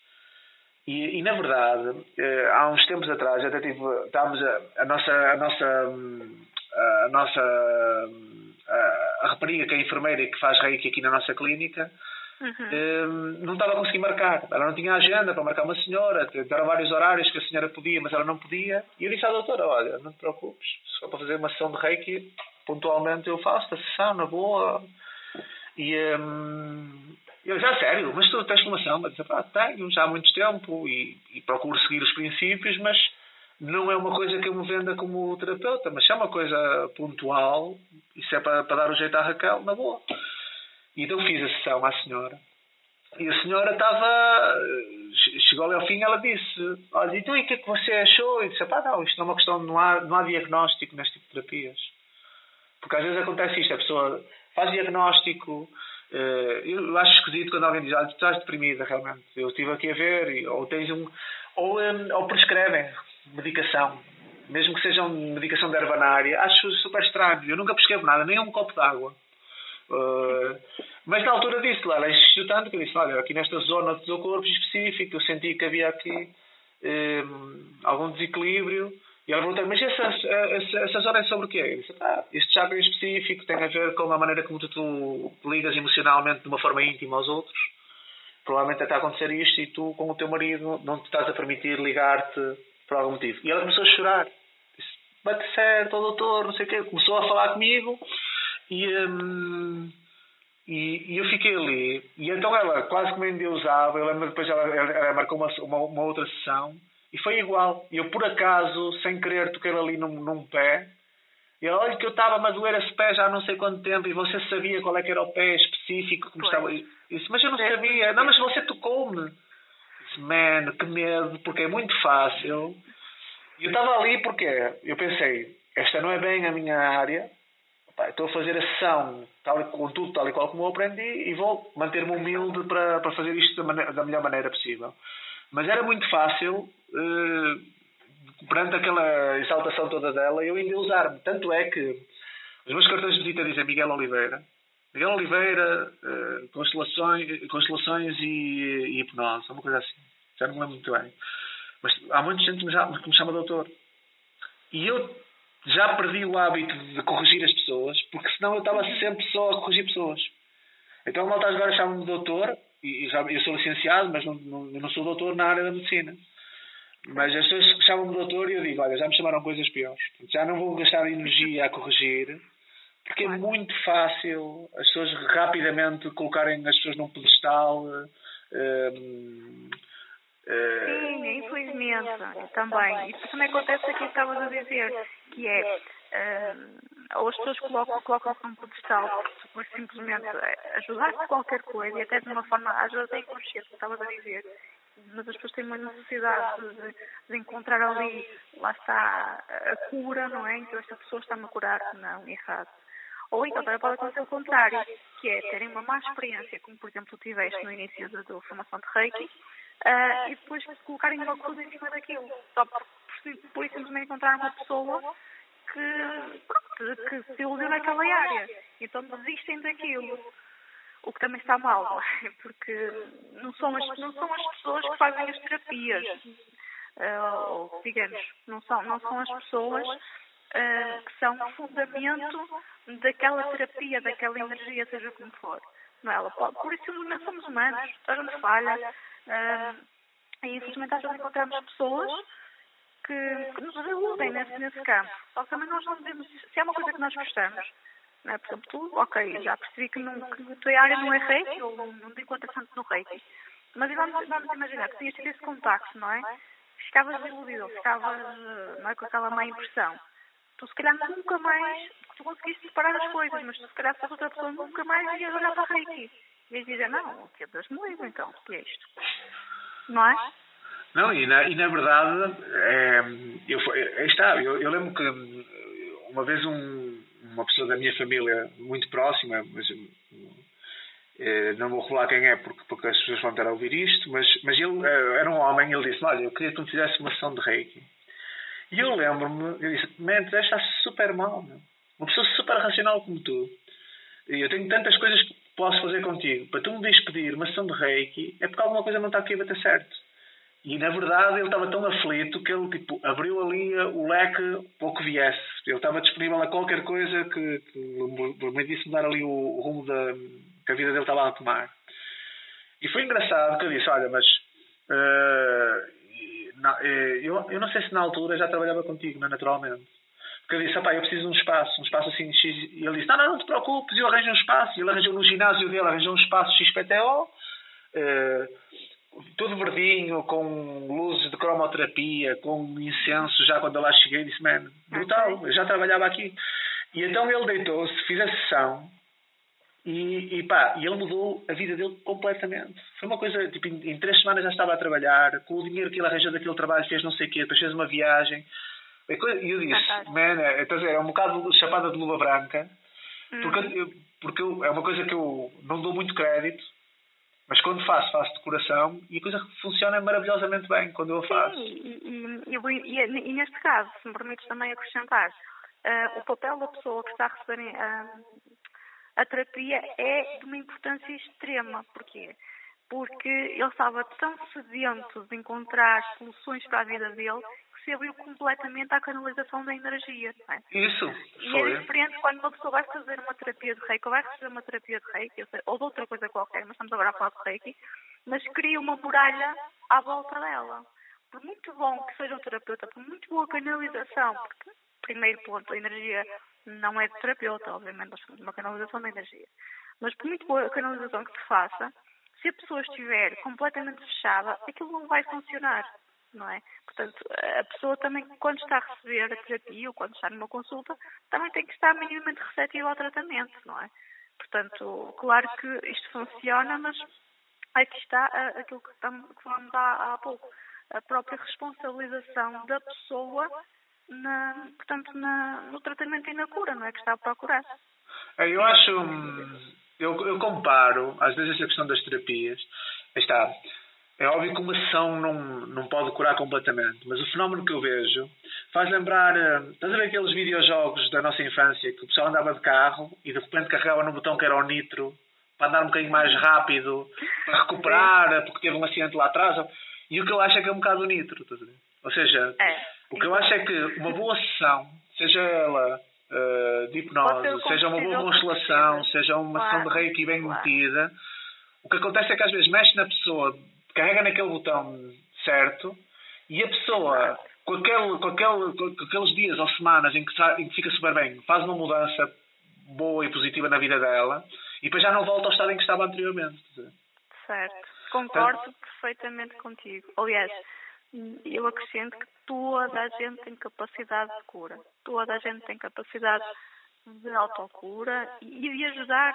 E, e, na verdade, eh, há uns tempos atrás, até tive, estávamos a, a nossa, a nossa, a nossa, a, a rapariga que é enfermeira e que faz reiki aqui na nossa clínica, uhum. eh, não estava a conseguir marcar. Ela não tinha agenda para marcar uma senhora, deram vários horários que a senhora podia, mas ela não podia. E eu disse à doutora: Olha, não te preocupes, se for para fazer uma sessão de reiki, pontualmente eu faço a sessão na boa. E, um, eu já, sério, mas tu tens formação? Mas ah, tenho, já há muito tempo e, e, procuro seguir os princípios, mas não é uma coisa que eu me venda como terapeuta, mas se é uma coisa pontual, isso é para, para dar o jeito à Raquel, na boa. E então fiz a sessão à senhora. E a senhora estava. Chegou ali ao fim ela disse: Olha, então e o que é que você achou? E disse: Pá, não, isto não é uma questão, não há, não há diagnóstico neste tipo de terapias. Porque às vezes acontece isto, a pessoa faz diagnóstico, Uh, eu acho esquisito quando alguém diz, ah, tu estás deprimida realmente. Eu estive aqui a ver, e, ou tens um. Ou, um, ou prescrevem medicação, mesmo que seja uma medicação de herbanária, acho super estranho. Eu nunca prescrevo nada, nem um copo d'água. Uh, mas na altura disse lá, insistiu tanto que eu disse: Olha, aqui nesta zona do teu corpo específico, eu senti que havia aqui um, algum desequilíbrio e ela perguntou mas essa, essa, essa zona é sobre o quê? Eu disse, ah, este chakra em específico tem a ver com a maneira como tu, tu ligas emocionalmente de uma forma íntima aos outros. Provavelmente está a acontecer isto e tu, com o teu marido, não te estás a permitir ligar-te por algum motivo. E ela começou a chorar. Disse, bate certo, doutor, não sei o quê. Começou a falar comigo e, hum, e, e, eu fiquei ali. E então ela quase que me endeusava. Eu lembro depois ela, ela, ela marcou uma, uma, uma outra sessão e foi igual. Eu, por acaso, sem querer, toquei ali num, num pé. E olha que eu estava a doer esse pé já há não sei quanto tempo e você sabia qual é que era o pé específico. Como estava... Disse, mas eu não sabia. Não, mas você tocou-me. Man, que medo, porque é muito fácil. E eu estava ali porque eu pensei, esta não é bem a minha área. estou a fazer a sessão tal, com tudo tal e qual como eu aprendi e vou manter-me humilde para, para fazer isto da, maneira, da melhor maneira possível. Mas era muito fácil, uh, perante aquela exaltação toda dela, eu ainda usar-me. Tanto é que os meus cartões de visita dizem Miguel Oliveira. Miguel Oliveira, uh, constelações, constelações e, e, hipnose, uma coisa assim. Já não me lembro muito bem. Mas há muita gente que me, chama, que me chama doutor. E eu já perdi o hábito de corrigir as pessoas, porque senão eu estava sempre só a corrigir pessoas. Então a malta agora chama-me doutor e já, eu sou licenciado, mas não, não, não sou doutor na área da medicina. Mas as pessoas chamam-me doutor e eu digo, olha, já me chamaram coisas piores. Já não vou gastar energia a corrigir, porque é muito fácil as pessoas rapidamente colocarem as pessoas num pedestal. Um, Sim, infelizmente, também. Isso também acontece aqui que estavas a dizer, que é ou as pessoas colocam, colocam-se num pedestal por simplesmente ajudar com qualquer coisa e até de uma forma, às vezes é inconsciente, estavas a dizer, mas as pessoas têm uma necessidade de, de, encontrar ali, lá está, a cura, não é? Então esta pessoa está-me a curar, não, errado. Ou então também pode acontecer o contrário, que é terem uma má experiência, como por exemplo tu tiveste no início da tua formação de Reiki, uh, e depois colocarem uma coisa em cima daquilo, só por, simplesmente encontrar uma pessoa que, que se iludiu naquela área. Então desistem daquilo. O que também está mal, é? Porque não são as, não são as pessoas que fazem as terapias. Uh, ou, digamos, não são, não são as pessoas uh, que são o fundamento daquela terapia, daquela energia, seja como for. Não é? Por isso nós somos humanos, a gente falha. Uh, e infelizmente às vezes encontramos pessoas que, que nos iludem nesse, nesse campo. Só que também nós não devemos, se é uma coisa que nós gostamos, não é? por exemplo, tu, ok, já percebi que, não, que a tua área não é reiki, ou não, te encontras tanto no reiki, mas vamos, vamos imaginar que tinhas esse contacto, não é? Ficavas iludido, ficavas não é, com aquela má impressão. Tu, se calhar, nunca mais, tu conseguiste separar as coisas, mas tu, se calhar, se fosse outra pessoa, nunca mais ias olhar para reiki. Ias dizer, não, o que é me livre, então, o que é isto? Não é? Não, e na, e na verdade, é, eu, está, eu, eu lembro que uma vez um, uma pessoa da minha família muito próxima, mas é, não vou revelar quem é porque, porque as pessoas vão ter a ouvir isto, mas, mas ele é, era um homem ele disse: Olha, eu queria que tu me fizesse uma sessão de reiki. E eu lembro-me, eu disse: Man, tu está super mal, meu. uma pessoa super racional como tu. E eu tenho tantas coisas que posso fazer contigo. Para tu me despedir uma sessão de reiki é porque alguma coisa não está aqui a bater certo. E na verdade ele estava tão aflito que ele tipo, abriu ali o leque para o que viesse. Ele estava disponível a qualquer coisa que, que me permitisse dar ali o, o rumo da, que a vida dele estava a tomar. E foi engraçado que eu disse: Olha, mas uh, não, eu, eu não sei se na altura já trabalhava contigo, não, naturalmente. Porque eu disse: eu preciso de um espaço, um espaço assim X. E ele disse: Não, não, não te preocupes, eu arranjo um espaço. E ele arranjou no ginásio dele, arranjou um espaço XPTO. Uh, tudo verdinho, com luzes de cromoterapia, com incenso, já quando eu lá cheguei, disse, man, brutal, eu já trabalhava aqui. E então ele deitou-se, fiz a sessão e, e pá, e ele mudou a vida dele completamente. Foi uma coisa, tipo, em, em, três semanas já estava a trabalhar, com o dinheiro que ele arranjou daquele trabalho, fez não sei o quê, depois fez uma viagem. E eu disse, man, é, dizer, é um bocado chapada de luva branca, porque, hum. porque eu, é uma coisa que eu não dou muito crédito, mas quando faço, faço de coração e a coisa funciona maravilhosamente bem quando eu a faço. Sim, e, e, e, e, neste caso, se me permites também acrescentar, uh, o papel da pessoa que está a receber uh, a terapia é de uma importância extrema. Porquê? Porque ele estava tão sedento de encontrar soluções para a vida dele se abriu completamente à canalização da energia. É? Isso. E é diferente quando uma pessoa vai fazer uma terapia de reiki ou vai receber uma terapia de reiki, ou de outra coisa qualquer, mas estamos agora a falar de reiki, mas cria uma muralha à volta dela. Por muito bom que seja o terapeuta, por muito boa canalização, porque, primeiro ponto, a energia não é de terapeuta, obviamente, nós temos uma canalização da energia. Mas por muito boa canalização que se faça, se a pessoa estiver completamente fechada, aquilo não vai funcionar não é? Portanto, a pessoa também, quando está a receber a terapia ou quando está numa consulta, também tem que estar minimamente receptiva ao tratamento, não é? Portanto, claro que isto funciona, mas aqui está aquilo que, falamos há pouco, a própria responsabilização da pessoa na, portanto, na, no tratamento e na cura, não é? Que está a procurar. É, eu acho, hum, eu, eu comparo, às vezes, essa questão das terapias, está, é óbvio que uma sessão não, não pode curar completamente, mas o fenómeno que eu vejo faz lembrar. Eh, estás a ver aqueles videojogos da nossa infância que o pessoal andava de carro e de repente carregava no botão que era o nitro para andar um bocadinho mais rápido, para *laughs* recuperar, porque teve um acidente lá atrás. E o que eu acho é que é um bocado o nitro, estás a ver? Ou seja, é. O que eu acho é que uma boa sessão, seja ela uh, de hipnose, seja uma boa constelação, seja uma claro. sessão de reiki bem claro. metida, o que acontece é que às vezes mexe na pessoa carrega naquele botão certo e a pessoa, com, aquele, com, aquele, com aqueles dias ou semanas em que, em que fica super bem, faz uma mudança boa e positiva na vida dela e depois já não volta ao estado em que estava anteriormente. Certo. Concordo então, perfeitamente contigo. Aliás, eu acrescento que toda a gente tem capacidade de cura. Toda a gente tem capacidade de autocura e de ajudar,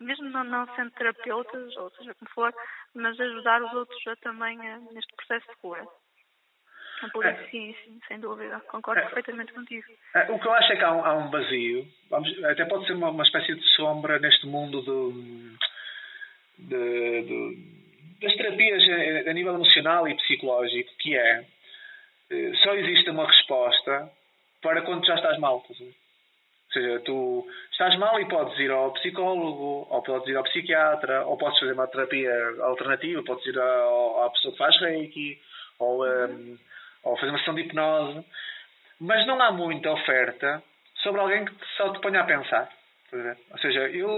mesmo não sendo terapeutas, ou seja como for, mas ajudar os outros a também a, neste processo de cura. Por isso, é. sim, sim, sem dúvida, concordo é. perfeitamente contigo. É, o que eu acho é que há um, há um vazio, vamos, até pode ser uma, uma espécie de sombra neste mundo do, de, de, das terapias a, a nível emocional e psicológico, que é eh, só existe uma resposta para quando já estás mal. Ou seja, tu estás mal e podes ir ao psicólogo, ou podes ir ao psiquiatra, ou podes fazer uma terapia alternativa, podes ir à, à pessoa que faz reiki, ou, um, ou fazer uma sessão de hipnose. Mas não há muita oferta sobre alguém que só te ponha a pensar. Ou seja, eu,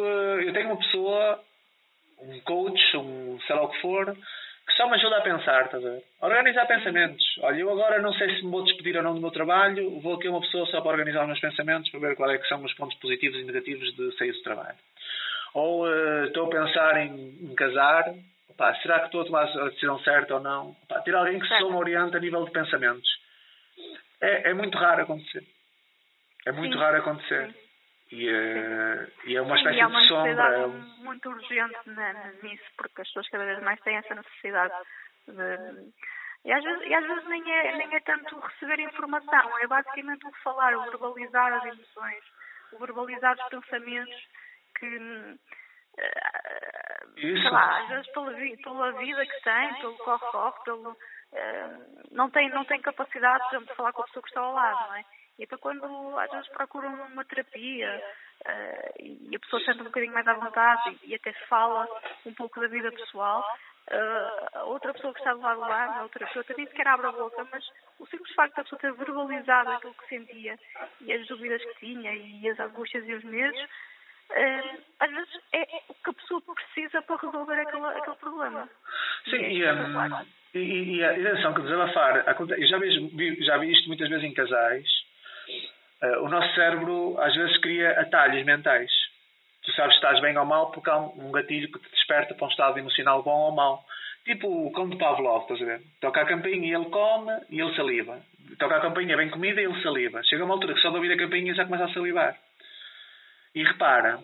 eu tenho uma pessoa, um coach, um sei lá o que for, que só me ajuda a pensar, estás a ver? Organizar pensamentos. Olha, eu agora não sei se me vou despedir ou não do meu trabalho, vou aqui uma pessoa só para organizar os meus pensamentos, para ver qual é que são os pontos positivos e negativos de sair do trabalho. Ou uh, estou a pensar em, em casar, será que estou a tomar a decisão certa ou não? Opa, ter alguém que só me oriente a nível de pensamentos. É, é muito raro acontecer. É muito Sim. raro acontecer. Sim. E, uh, e é uma espécie Sim, de sombra. É muito urgente nisso, porque as pessoas cada vez mais têm essa necessidade de, E às vezes, e às vezes nem, é, nem é tanto receber informação, é basicamente o falar, o verbalizar as emoções, o verbalizar os pensamentos que, uh, sei lá, às vezes pela, pela vida que tem, pelo corre-corre, pelo, uh, não, tem, não tem capacidade, por exemplo, de falar com a pessoa que está ao lado, não é? E então quando às vezes procuram uma terapia uh, e a pessoa sente um bocadinho mais à vontade e, e até fala um pouco da vida pessoal, uh, outra pessoa que está do lado lá, a outra pessoa nem sequer abre a boca, mas o simples facto da pessoa ter verbalizado aquilo que sentia e as dúvidas que tinha e as angústias e os medos, uh, às vezes é o que a pessoa precisa para resolver aquele, aquele problema. Sim, e, e, um, e, e a atenção que desabafar, eu já, vi, já vi isto muitas vezes em casais, o nosso cérebro às vezes cria atalhos mentais tu sabes se estás bem ou mal porque há um gatilho que te desperta para um estado emocional bom ou mau. Tipo o cão de Pavlov, estás a ver? Toca a campainha e ele come e ele saliva. Toca a campainha, vem comida e ele saliva. Chega uma altura que só de ouvir a campainha já começa a salivar. E repara,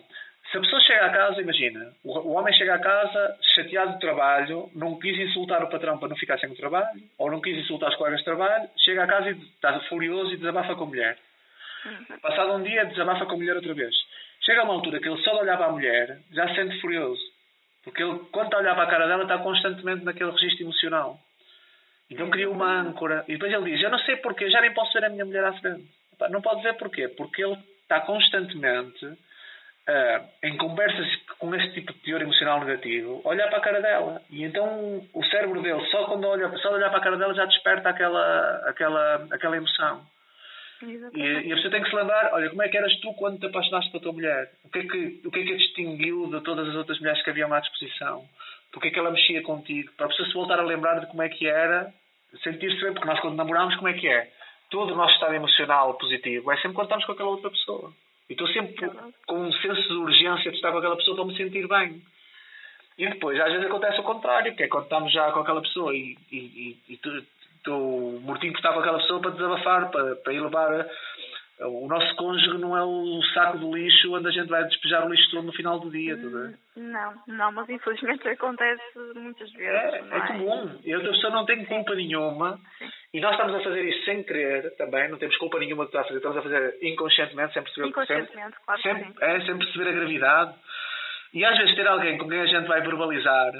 se a pessoa chega à casa, imagina, o homem chega à casa chateado do trabalho, não quis insultar o patrão para não ficar sem o trabalho, ou não quis insultar os colegas de trabalho, chega à casa e está furioso e desabafa com a mulher. Uhum. Passado um dia, desabafa com a mulher outra vez. Chega a uma altura que ele só de olhar para a mulher já se sente furioso. Porque ele, quando está a olhar para a cara dela, está constantemente naquele registro emocional. Então cria uma âncora. E depois ele diz: Eu não sei porquê, já nem posso ver a minha mulher à frente. Não pode ver porquê. Porque ele está constantemente uh, em conversas com esse tipo de teor emocional negativo, olhar para a cara dela. E então o cérebro dele, só quando olha, só de olhar para a cara dela, já desperta aquela, aquela, aquela emoção. E, e, a pessoa tem que se lembrar, olha, como é que eras tu quando te apaixonaste pela tua mulher? O que é que, o que, é que a distinguiu de todas as outras mulheres que haviam à disposição? Porque é que ela mexia contigo? Para a pessoa se voltar a lembrar de como é que era, sentir-se bem, porque nós quando namoramos, como é que é? Todo o nosso estado emocional positivo é sempre quando estamos com aquela outra pessoa. E estou sempre com um senso de urgência de estar com aquela pessoa para me sentir bem. E depois, às vezes acontece o contrário, que é quando estamos já com aquela pessoa e, e, e, e estou mortinho que estava aquela pessoa para desabafar, para, para ir levar. O nosso cônjuge não é o saco de lixo onde a gente vai despejar o lixo todo no final do dia, tudo bem? Não, não, mas infelizmente acontece muitas vezes. É, é, comum. E outra pessoa não tem culpa nenhuma. E nós estamos a fazer isso sem querer também, não temos culpa nenhuma de estar a fazer, estamos a fazer inconscientemente, sem perceber inconscientemente, sempre, claro sempre, é, sem perceber a gravidade. E às vezes ter alguém com quem a gente vai verbalizar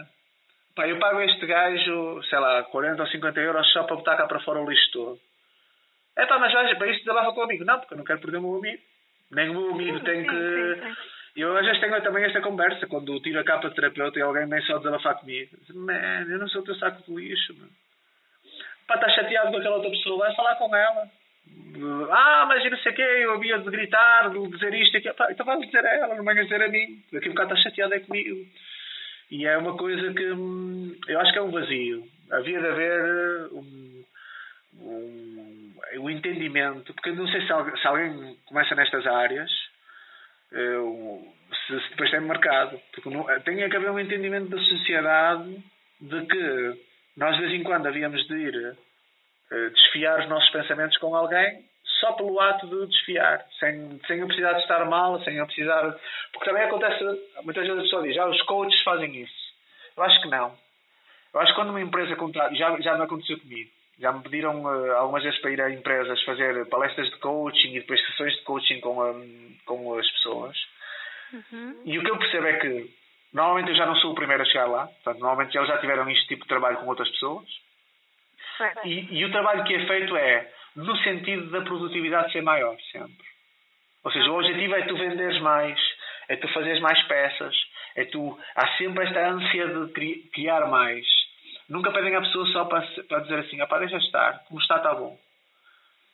Pá, eu pago este gajo, sei lá, 40 ou 50 euros só para botar cá para fora o lixo todo. É pá, mas para isso desabafa com o amigo. Não, porque eu não quero perder o meu amigo. Nem o meu amigo tem que. Eu às vezes tenho também esta conversa, quando tiro a capa de terapeuta e alguém vem só desabafar comigo. Man, eu não sou o teu saco de lixo, mano. Pá, estás chateado com aquela outra pessoa, vai falar com ela. Ah, mas eu não sei o quê, eu havia de gritar, de dizer isto e aquilo. Pá, então vai dizer a ela, não venhas dizer a mim. Daqui a bocado estás chateado é comigo. E é uma coisa que hum, eu acho que é um vazio. Havia de haver um, um, um entendimento, porque não sei se, alguém, se alguém começa nestas áreas, eu, se, se, depois tem mercado. Porque não, tem que haver um entendimento da sociedade de que nós de vez em quando havíamos de ir desfiar os nossos pensamentos com alguém só pelo ato de desfiar, sem, sem a precisar de estar mal, sem a precisar. Porque também acontece, muitas vezes a pessoa diz, ah, os coaches fazem isso. Eu acho que não. Eu acho que quando uma empresa contrata, já, já me aconteceu comigo, já me pediram uh, algumas vezes para ir a empresas fazer palestras de coaching e depois sessões de coaching com, um, com as pessoas. Uhum. E o que eu percebo é que normalmente eu já não sou o primeiro a chegar lá, portanto, normalmente eles já tiveram este tipo de trabalho com outras pessoas. E, e, o trabalho que é feito é no sentido da produtividade ser maior, sempre. Ou seja, o objetivo é tu venderes mais, é tu fazeres mais peças, é tu. Há sempre esta ânsia de criar mais. Nunca pedem à pessoa só para, para dizer assim: ah, deixa estar, como está, está bom.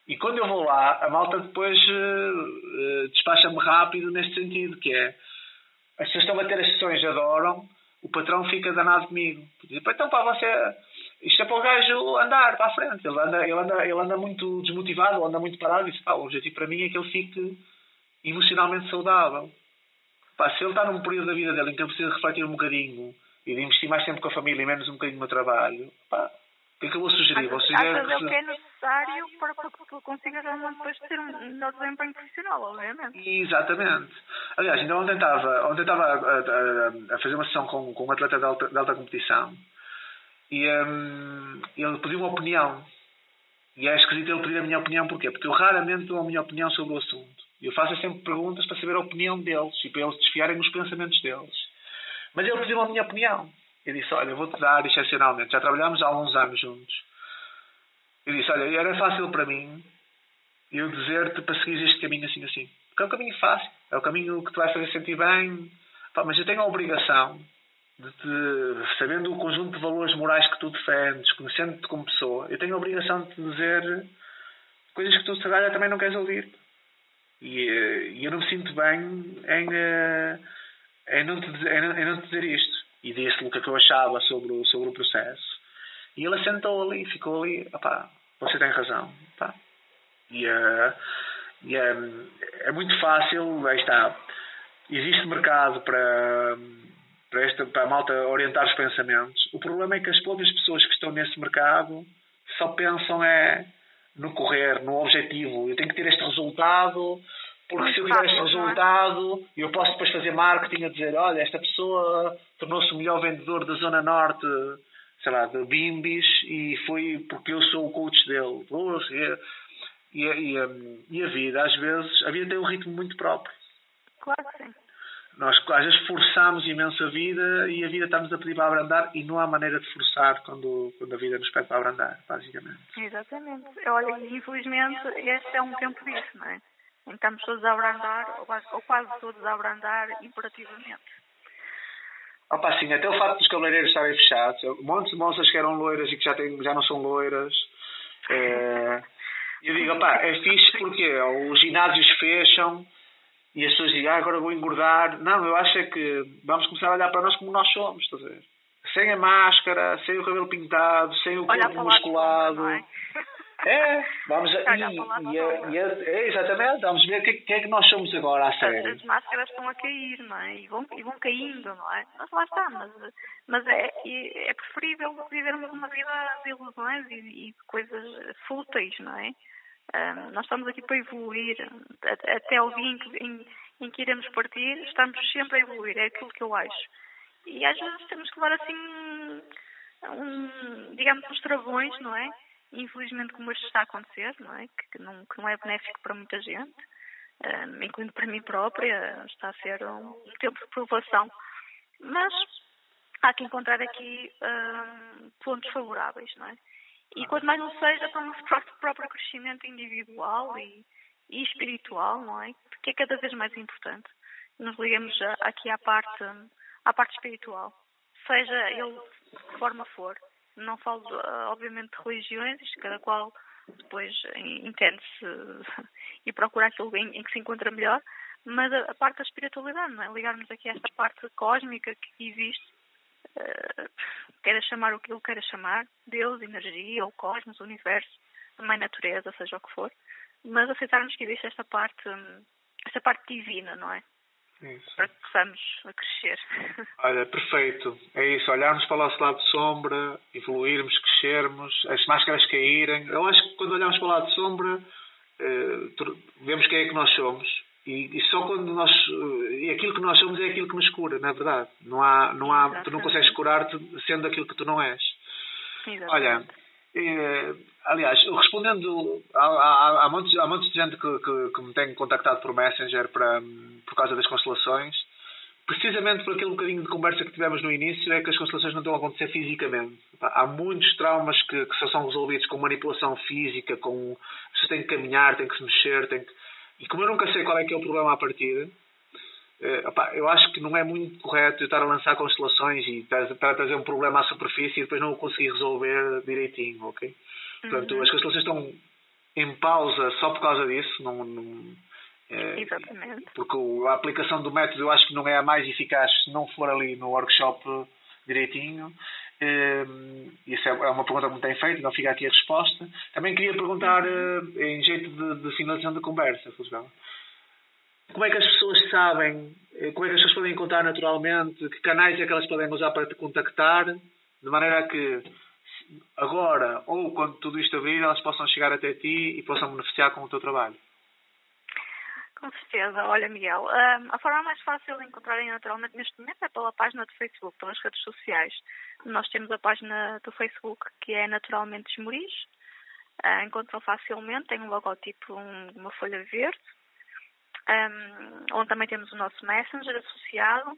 E quando eu vou lá, a malta depois uh, uh, despacha-me rápido neste sentido, que é as pessoas estão a ter as sessões, adoram, o patrão fica danado comigo. Então, para você, isto é para o gajo andar para a frente. Ele anda, ele anda, ele anda muito desmotivado, anda muito parado. E diz, o objetivo para mim é que ele fique emocionalmente saudável. Pá, se ele está num período da vida dele em que ele precisa refletir um bocadinho e de investir mais tempo com a família e menos um bocadinho no trabalho, pá, o que é que eu vou sugerir? Vou sugerir Achas que... que é necessário para que tu consigas realmente depois ter um melhor desempenho profissional, obviamente. Exatamente. Aliás, ainda ontem estava, ontem estava a, a, a fazer uma sessão com, com um atleta de alta, de alta competição e um, ele pediu uma opinião. E é esquisito ele pedir a minha opinião, porquê? Porque eu raramente dou a minha opinião sobre o assunto. Eu faço sempre perguntas para saber a opinião deles e para eles desfiarem nos pensamentos deles. Mas ele pediu a minha opinião. Eu disse: Olha, vou-te dar excepcionalmente. Já trabalhámos há uns anos juntos. Eu disse: Olha, era fácil para mim eu dizer-te para seguir este caminho assim, assim. Porque é um caminho fácil. É o caminho que te vai fazer sentir bem. Mas eu tenho a obrigação de te, sabendo o conjunto de valores morais que tu defendes, conhecendo-te como pessoa, eu tenho a obrigação de te dizer coisas que tu, se calhar, também não queres ouvir. E, eh, e eu não me sinto bem em, eh, em, não, te, em, não, em não te dizer isto. E disse-lhe o que, é eu achava sobre o, sobre o processo. E ele assentou ali, ficou ali, opá, você tem razão. Opá. E, uh, e é muito fácil, aí está, existe mercado para, para, esta, para a malta orientar os pensamentos. O problema é que as poucas pessoas que estão nesse mercado só pensam é no correr, no objetivo. Eu tenho que ter este resultado, porque se eu tiver este é? resultado, eu posso depois fazer marketing a dizer: olha, esta pessoa tornou-se o melhor vendedor da Zona Norte, sei lá, de Bimbis, e foi porque eu sou o coach dele. E, e, e, a, e a vida, às vezes, a vida tem um ritmo muito próprio. Claro que sim. Nós às vezes forçamos imenso a vida e a vida está-nos a pedir para abrandar e não há maneira de forçar quando, quando a vida nos pede para abrandar, basicamente. Exatamente. Olha, infelizmente este é um tempo disso, não é? Em que estamos todos a abrandar, ou quase, ou quase todos a abrandar imperativamente. Opa, sim, até o facto dos cabeleireiros estarem fechados, montes de moças que eram loiras e que já, têm, já não são loiras. É, eu digo, opá, é fixe porque os ginásios fecham, e as pessoas dizem, ah, agora vou engordar. Não, eu acho é que vamos começar a olhar para nós como nós somos, estás a ver? Sem a máscara, sem o cabelo pintado, sem o corpo musculado. É? é? vamos a, e, e, e, é, exatamente, vamos ver o que, que, é que nós somos agora à série. As máscaras estão a cair, não é? E vão, e vão caindo, não é? Mas lá está, mas, mas é, é preferível vivermos uma vida de ilusões e, e de coisas fúteis, não é? Um, nós estamos aqui para evoluir. Até o dia em que, em, em que iremos partir, estamos sempre a evoluir. É aquilo que eu acho. E às vezes temos que levar assim, um, digamos, uns travões, não é? Infelizmente, como isto está a acontecer, não é? Que, não, que não é benéfico para muita gente, um, incluindo para mim própria, está a ser um, um tempo de provação. Mas há que encontrar aqui um, pontos favoráveis, não é? E quanto mais não seja para o nosso *laughs* próprio crescimento individual e, e espiritual, não é? Porque é cada vez mais importante. Nos ligamos aqui à parte, à parte espiritual. Seja ele de que forma for. Não falo, obviamente, de religiões, cada qual depois entende-se *laughs* e procura aquilo em, que se encontra melhor, mas a, parte da espiritualidade, não é? Ligarmos aqui a esta parte cósmica que existe uh, queira chamar o que ele queira chamar, Deus, energia, ou cosmos, universo, a mãe natureza, seja o que for, mas aceitarmos que existe esta parte, esta parte divina, não é? Isso. Para que possamos crescer. *laughs* Olha, perfeito. É isso, olharmos para o nosso lado de sombra, evoluirmos, crescermos, as máscaras caírem. Eu acho que quando olhamos para o lado de sombra, eh, vemos quem é que nós somos e, e, só quando nós. E aquilo que nós somos é aquilo que nos cura, na é verdade. Não há, não há, tu não consegues curar-te sendo aquilo que tu não és. Exatamente. Olha, aliás, respondendo. Há, há, há, de gente que, que, que, me tem contactado por Messenger para, por causa das constelações. Precisamente por aquele bocadinho de conversa que tivemos no início, é que as constelações não estão a acontecer fisicamente. Há muitos traumas que, que só são resolvidos com manipulação física, com. Você tem que caminhar, tem que se mexer, tem que e como eu nunca sei qual é que é o problema à partida, opa, eu acho que não é muito correto eu estar a lançar constelações e estar, a trazer um problema à superfície e depois não o conseguir resolver direitinho, ok? Uhum. Portanto, as constelações estão em pausa só por causa disso, não, não é, Exatamente. Porque a aplicação do método eu acho que não é a mais eficaz se não for ali no workshop direitinho. Uh, isso é, é uma pergunta que me tem feito, não fica aqui a resposta. Também queria perguntar, uh, em jeito de, de finalização da conversa, Fusgal, como é que as pessoas sabem, eh, como é que as pessoas podem encontrar naturalmente, que canais é que elas podem usar para te contactar, de maneira que agora ou quando tudo isto abrir, elas possam chegar até ti e possam beneficiar com o teu trabalho? Com certeza. Olha, Miguel, um, a forma mais fácil de encontrarem naturalmente neste momento é pela página do Facebook, pelas redes sociais. Nós temos a página do Facebook que é Naturalmente Esmoris. Uh, encontram facilmente, tem um logotipo, um, uma folha verde, um, onde também temos o nosso Messenger associado.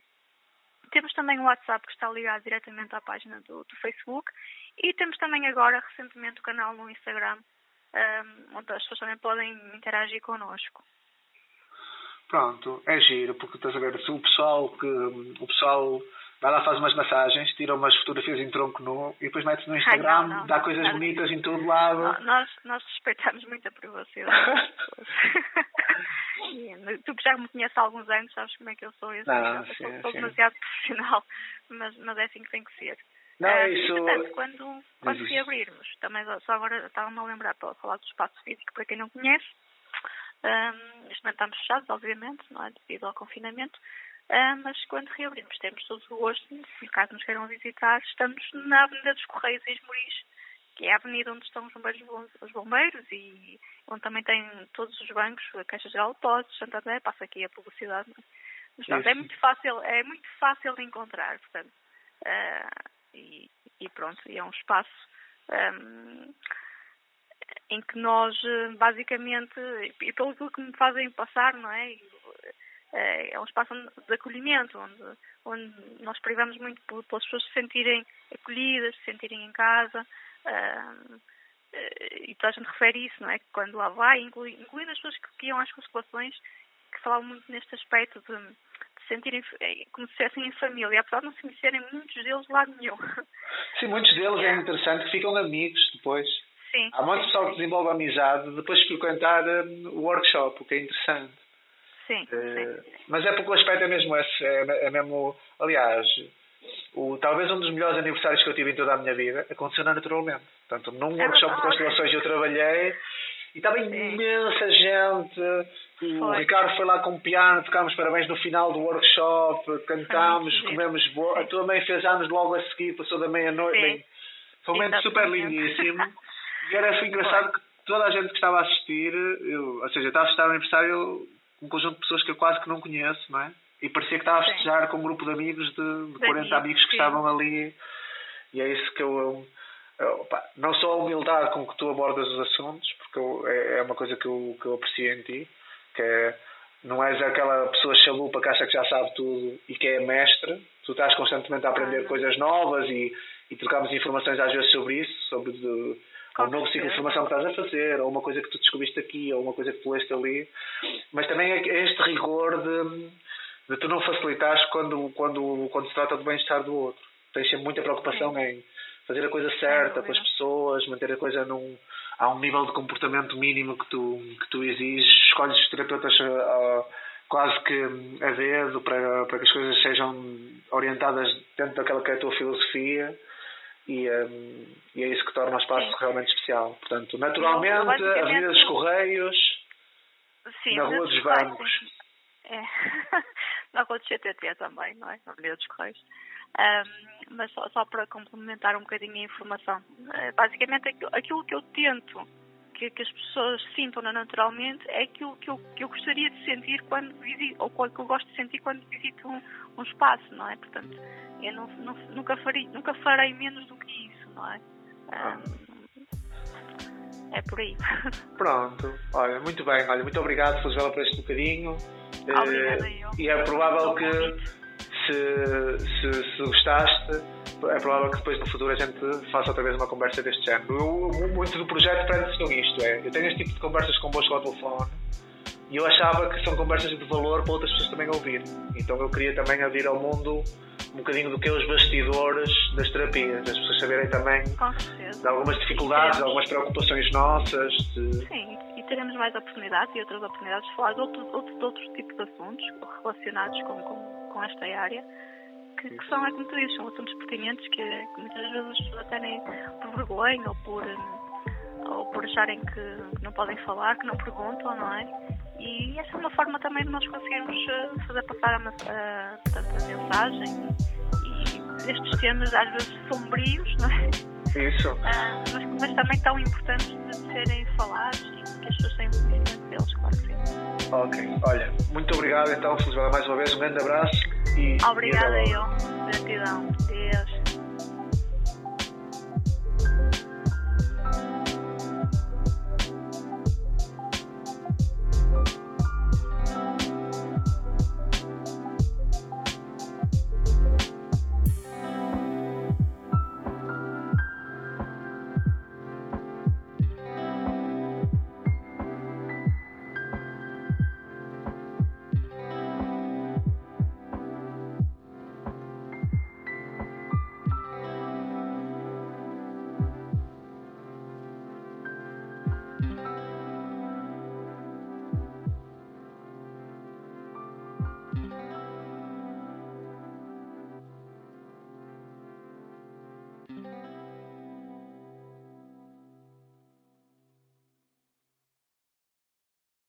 Temos também o WhatsApp que está ligado diretamente à página do, do Facebook e temos também agora, recentemente, o canal no Instagram, um, onde as pessoas também podem interagir connosco. Pronto, é giro, porque estás a ver, se o pessoal que o pessoal vai lá, faz umas massagens, tira umas fotografias em tronco nu e depois mete-se no Instagram, Ai, não, não, dá coisas não. bonitas em todo lado. Nós, nós respeitamos muito a privacidade *laughs* tu que já me conheces há alguns anos, sabes como é que eu sou. Eu sou, Não, eu sim, sou, sou sim. demasiado profissional, *laughs* mas, mas é assim que tem que ser. Não, Ah, isso- entretanto, quando, quando reabrirmos, também só agora estava-me a lembrar para falar do espaço físico, para quem não conhece, um, neste momento estamos fechados, obviamente, não é? devido ao confinamento, ah, mas quando reabrirmos temos todo o gosto, se caso nos queiram visitar, estamos na Avenida dos Correios em Esmoriz, que é a avenida onde estão os bombeiros, os bombeiros e onde também tem todos os bancos, a Caixa Geral de Depósitos, Santander, passa aqui a publicidade. é? Mas pronto, é muito fácil, é muito fácil de encontrar, portanto. ah, e, e pronto, e é um espaço ahm, em que nós basicamente, e pelo que me fazem passar, não é? Eh, É um espaço de acolhimento, onde, onde nós privamos muito pelas pessoas se sentirem acolhidas, se sentirem em casa. Eh, e toda a gente refere isso, não é? Quando lá vai, inclui, incluindo as pessoas que, que iam às consolações, que falavam muito neste aspecto de, de sentirem eh, como se estivessem em família, apesar de não se conhecerem muitos deles de lado nenhum. Sim, muitos deles é interessante que ficam amigos depois. Sim. Há muito pessoal que desenvolve amizade depois de frequentar hum, o workshop, o que é interessante. Sim, Eh, sim. mas é porque o aspecto é mesmo esse. É, é mesmo, aliás, o, talvez um dos melhores aniversários que eu tive em toda a minha vida aconteceu naturalmente. Portanto, num É workshop de constelações eu trabalhei e estava imensa gente. O Foi. Ricardo foi lá com o piano, tocámos parabéns no final do workshop, cantámos, comemos boa. A tua mãe fez anos logo a seguir, passou da meia-noite. Foi um momento super lindíssimo. E era foi engraçado que toda a gente que estava a assistir, eu, ou seja, eu estava a festejar o aniversário com um conjunto de pessoas que eu quase que não conheço, não é? E parecia que estava a festejar com um grupo de amigos, de, de De 40 amigos, que sim. estavam ali. E é isso que eu. eu pá, não só a humildade com que tu abordas os assuntos, porque eu- é, é uma coisa que eu, que eu aprecio em ti, que é. Não és aquela pessoa chalupa que acha que já sabe tudo e que é mestre. Tu estás constantemente a aprender Ah. coisas novas e, e trocamos informações às vezes sobre isso, sobre de, um novo ciclo de formação que estás a fazer, ou uma coisa que tu descobriste aqui, ou uma coisa que tu leste ali. Mas também é este rigor de, de tu não facilitares quando, quando, quando se trata do bem-estar do outro. Tens sempre muita preocupação em fazer a coisa certa com as pessoas, manter a coisa num, a um nível de comportamento mínimo que tu, que tu exiges. Escolhes os terapeutas ah, quase que a dedo para, para que as coisas sejam orientadas dentro daquela que é a tua filosofia e, hum, e é isso que torna o espaço Sim. realmente especial. Portanto, naturalmente, basicamente- Avenida dos Correios, Sim, na Rua dos Bancos. sim. É. *laughs* na Rua do CTT também, não é? Dos Correios. Ahm, mas só, só para complementar um bocadinho a informação. Eh, basicamente, aquilo, que eu tento que, que as pessoas sintam naturalmente é aquilo que eu, que eu gostaria de sentir quando visito, ou que eu gosto de sentir quando visito um, um espaço, não é? Portanto, eu não, não- nunca, farei, nunca farei menos do que isso, não é? Ahm, é por aí. *laughs* Pronto, olha, muito bem, olha, muito obrigado, Fuzela, por este bocadinho. Eh, Obrigada eu. e é provável que se, se, se gostaste, é provável que depois no futuro a gente faça outra vez uma conversa deste género. Eu, muito do projeto prende-se com isto, é, eu tenho este tipo de conversas convosco ao telefone e eu achava que são conversas de valor para outras pessoas também ouvir. Então eu queria também abrir ao mundo um bocadinho do que é os bastidores das terapias, as pessoas saberem também de algumas dificuldades, de algumas preocupações nossas, de, Sim, teremos mais oportunidades e outras oportunidades de falar de outros, outros, de outros tipos de assuntos relacionados com, com, com esta área, que, que são, é como tu dizes, são assuntos pertinentes que, que muitas vezes as pessoas até nem por vergonha ou por, hum, ou por acharem que, não podem falar, que não perguntam, não é? E essa é uma forma também de nós conseguirmos eh, fazer passar a, a, a mensagem e estes temas às vezes sombrios, não é? isso. Ah, mas, mas também tão importantes de serem falados e que as pessoas tenham conhecimento deles, claro que sim. Ok, olha, muito obrigado então, Felizbela, mais uma vez, um grande abraço e. Obrigada e eu. Gratidão. Deus.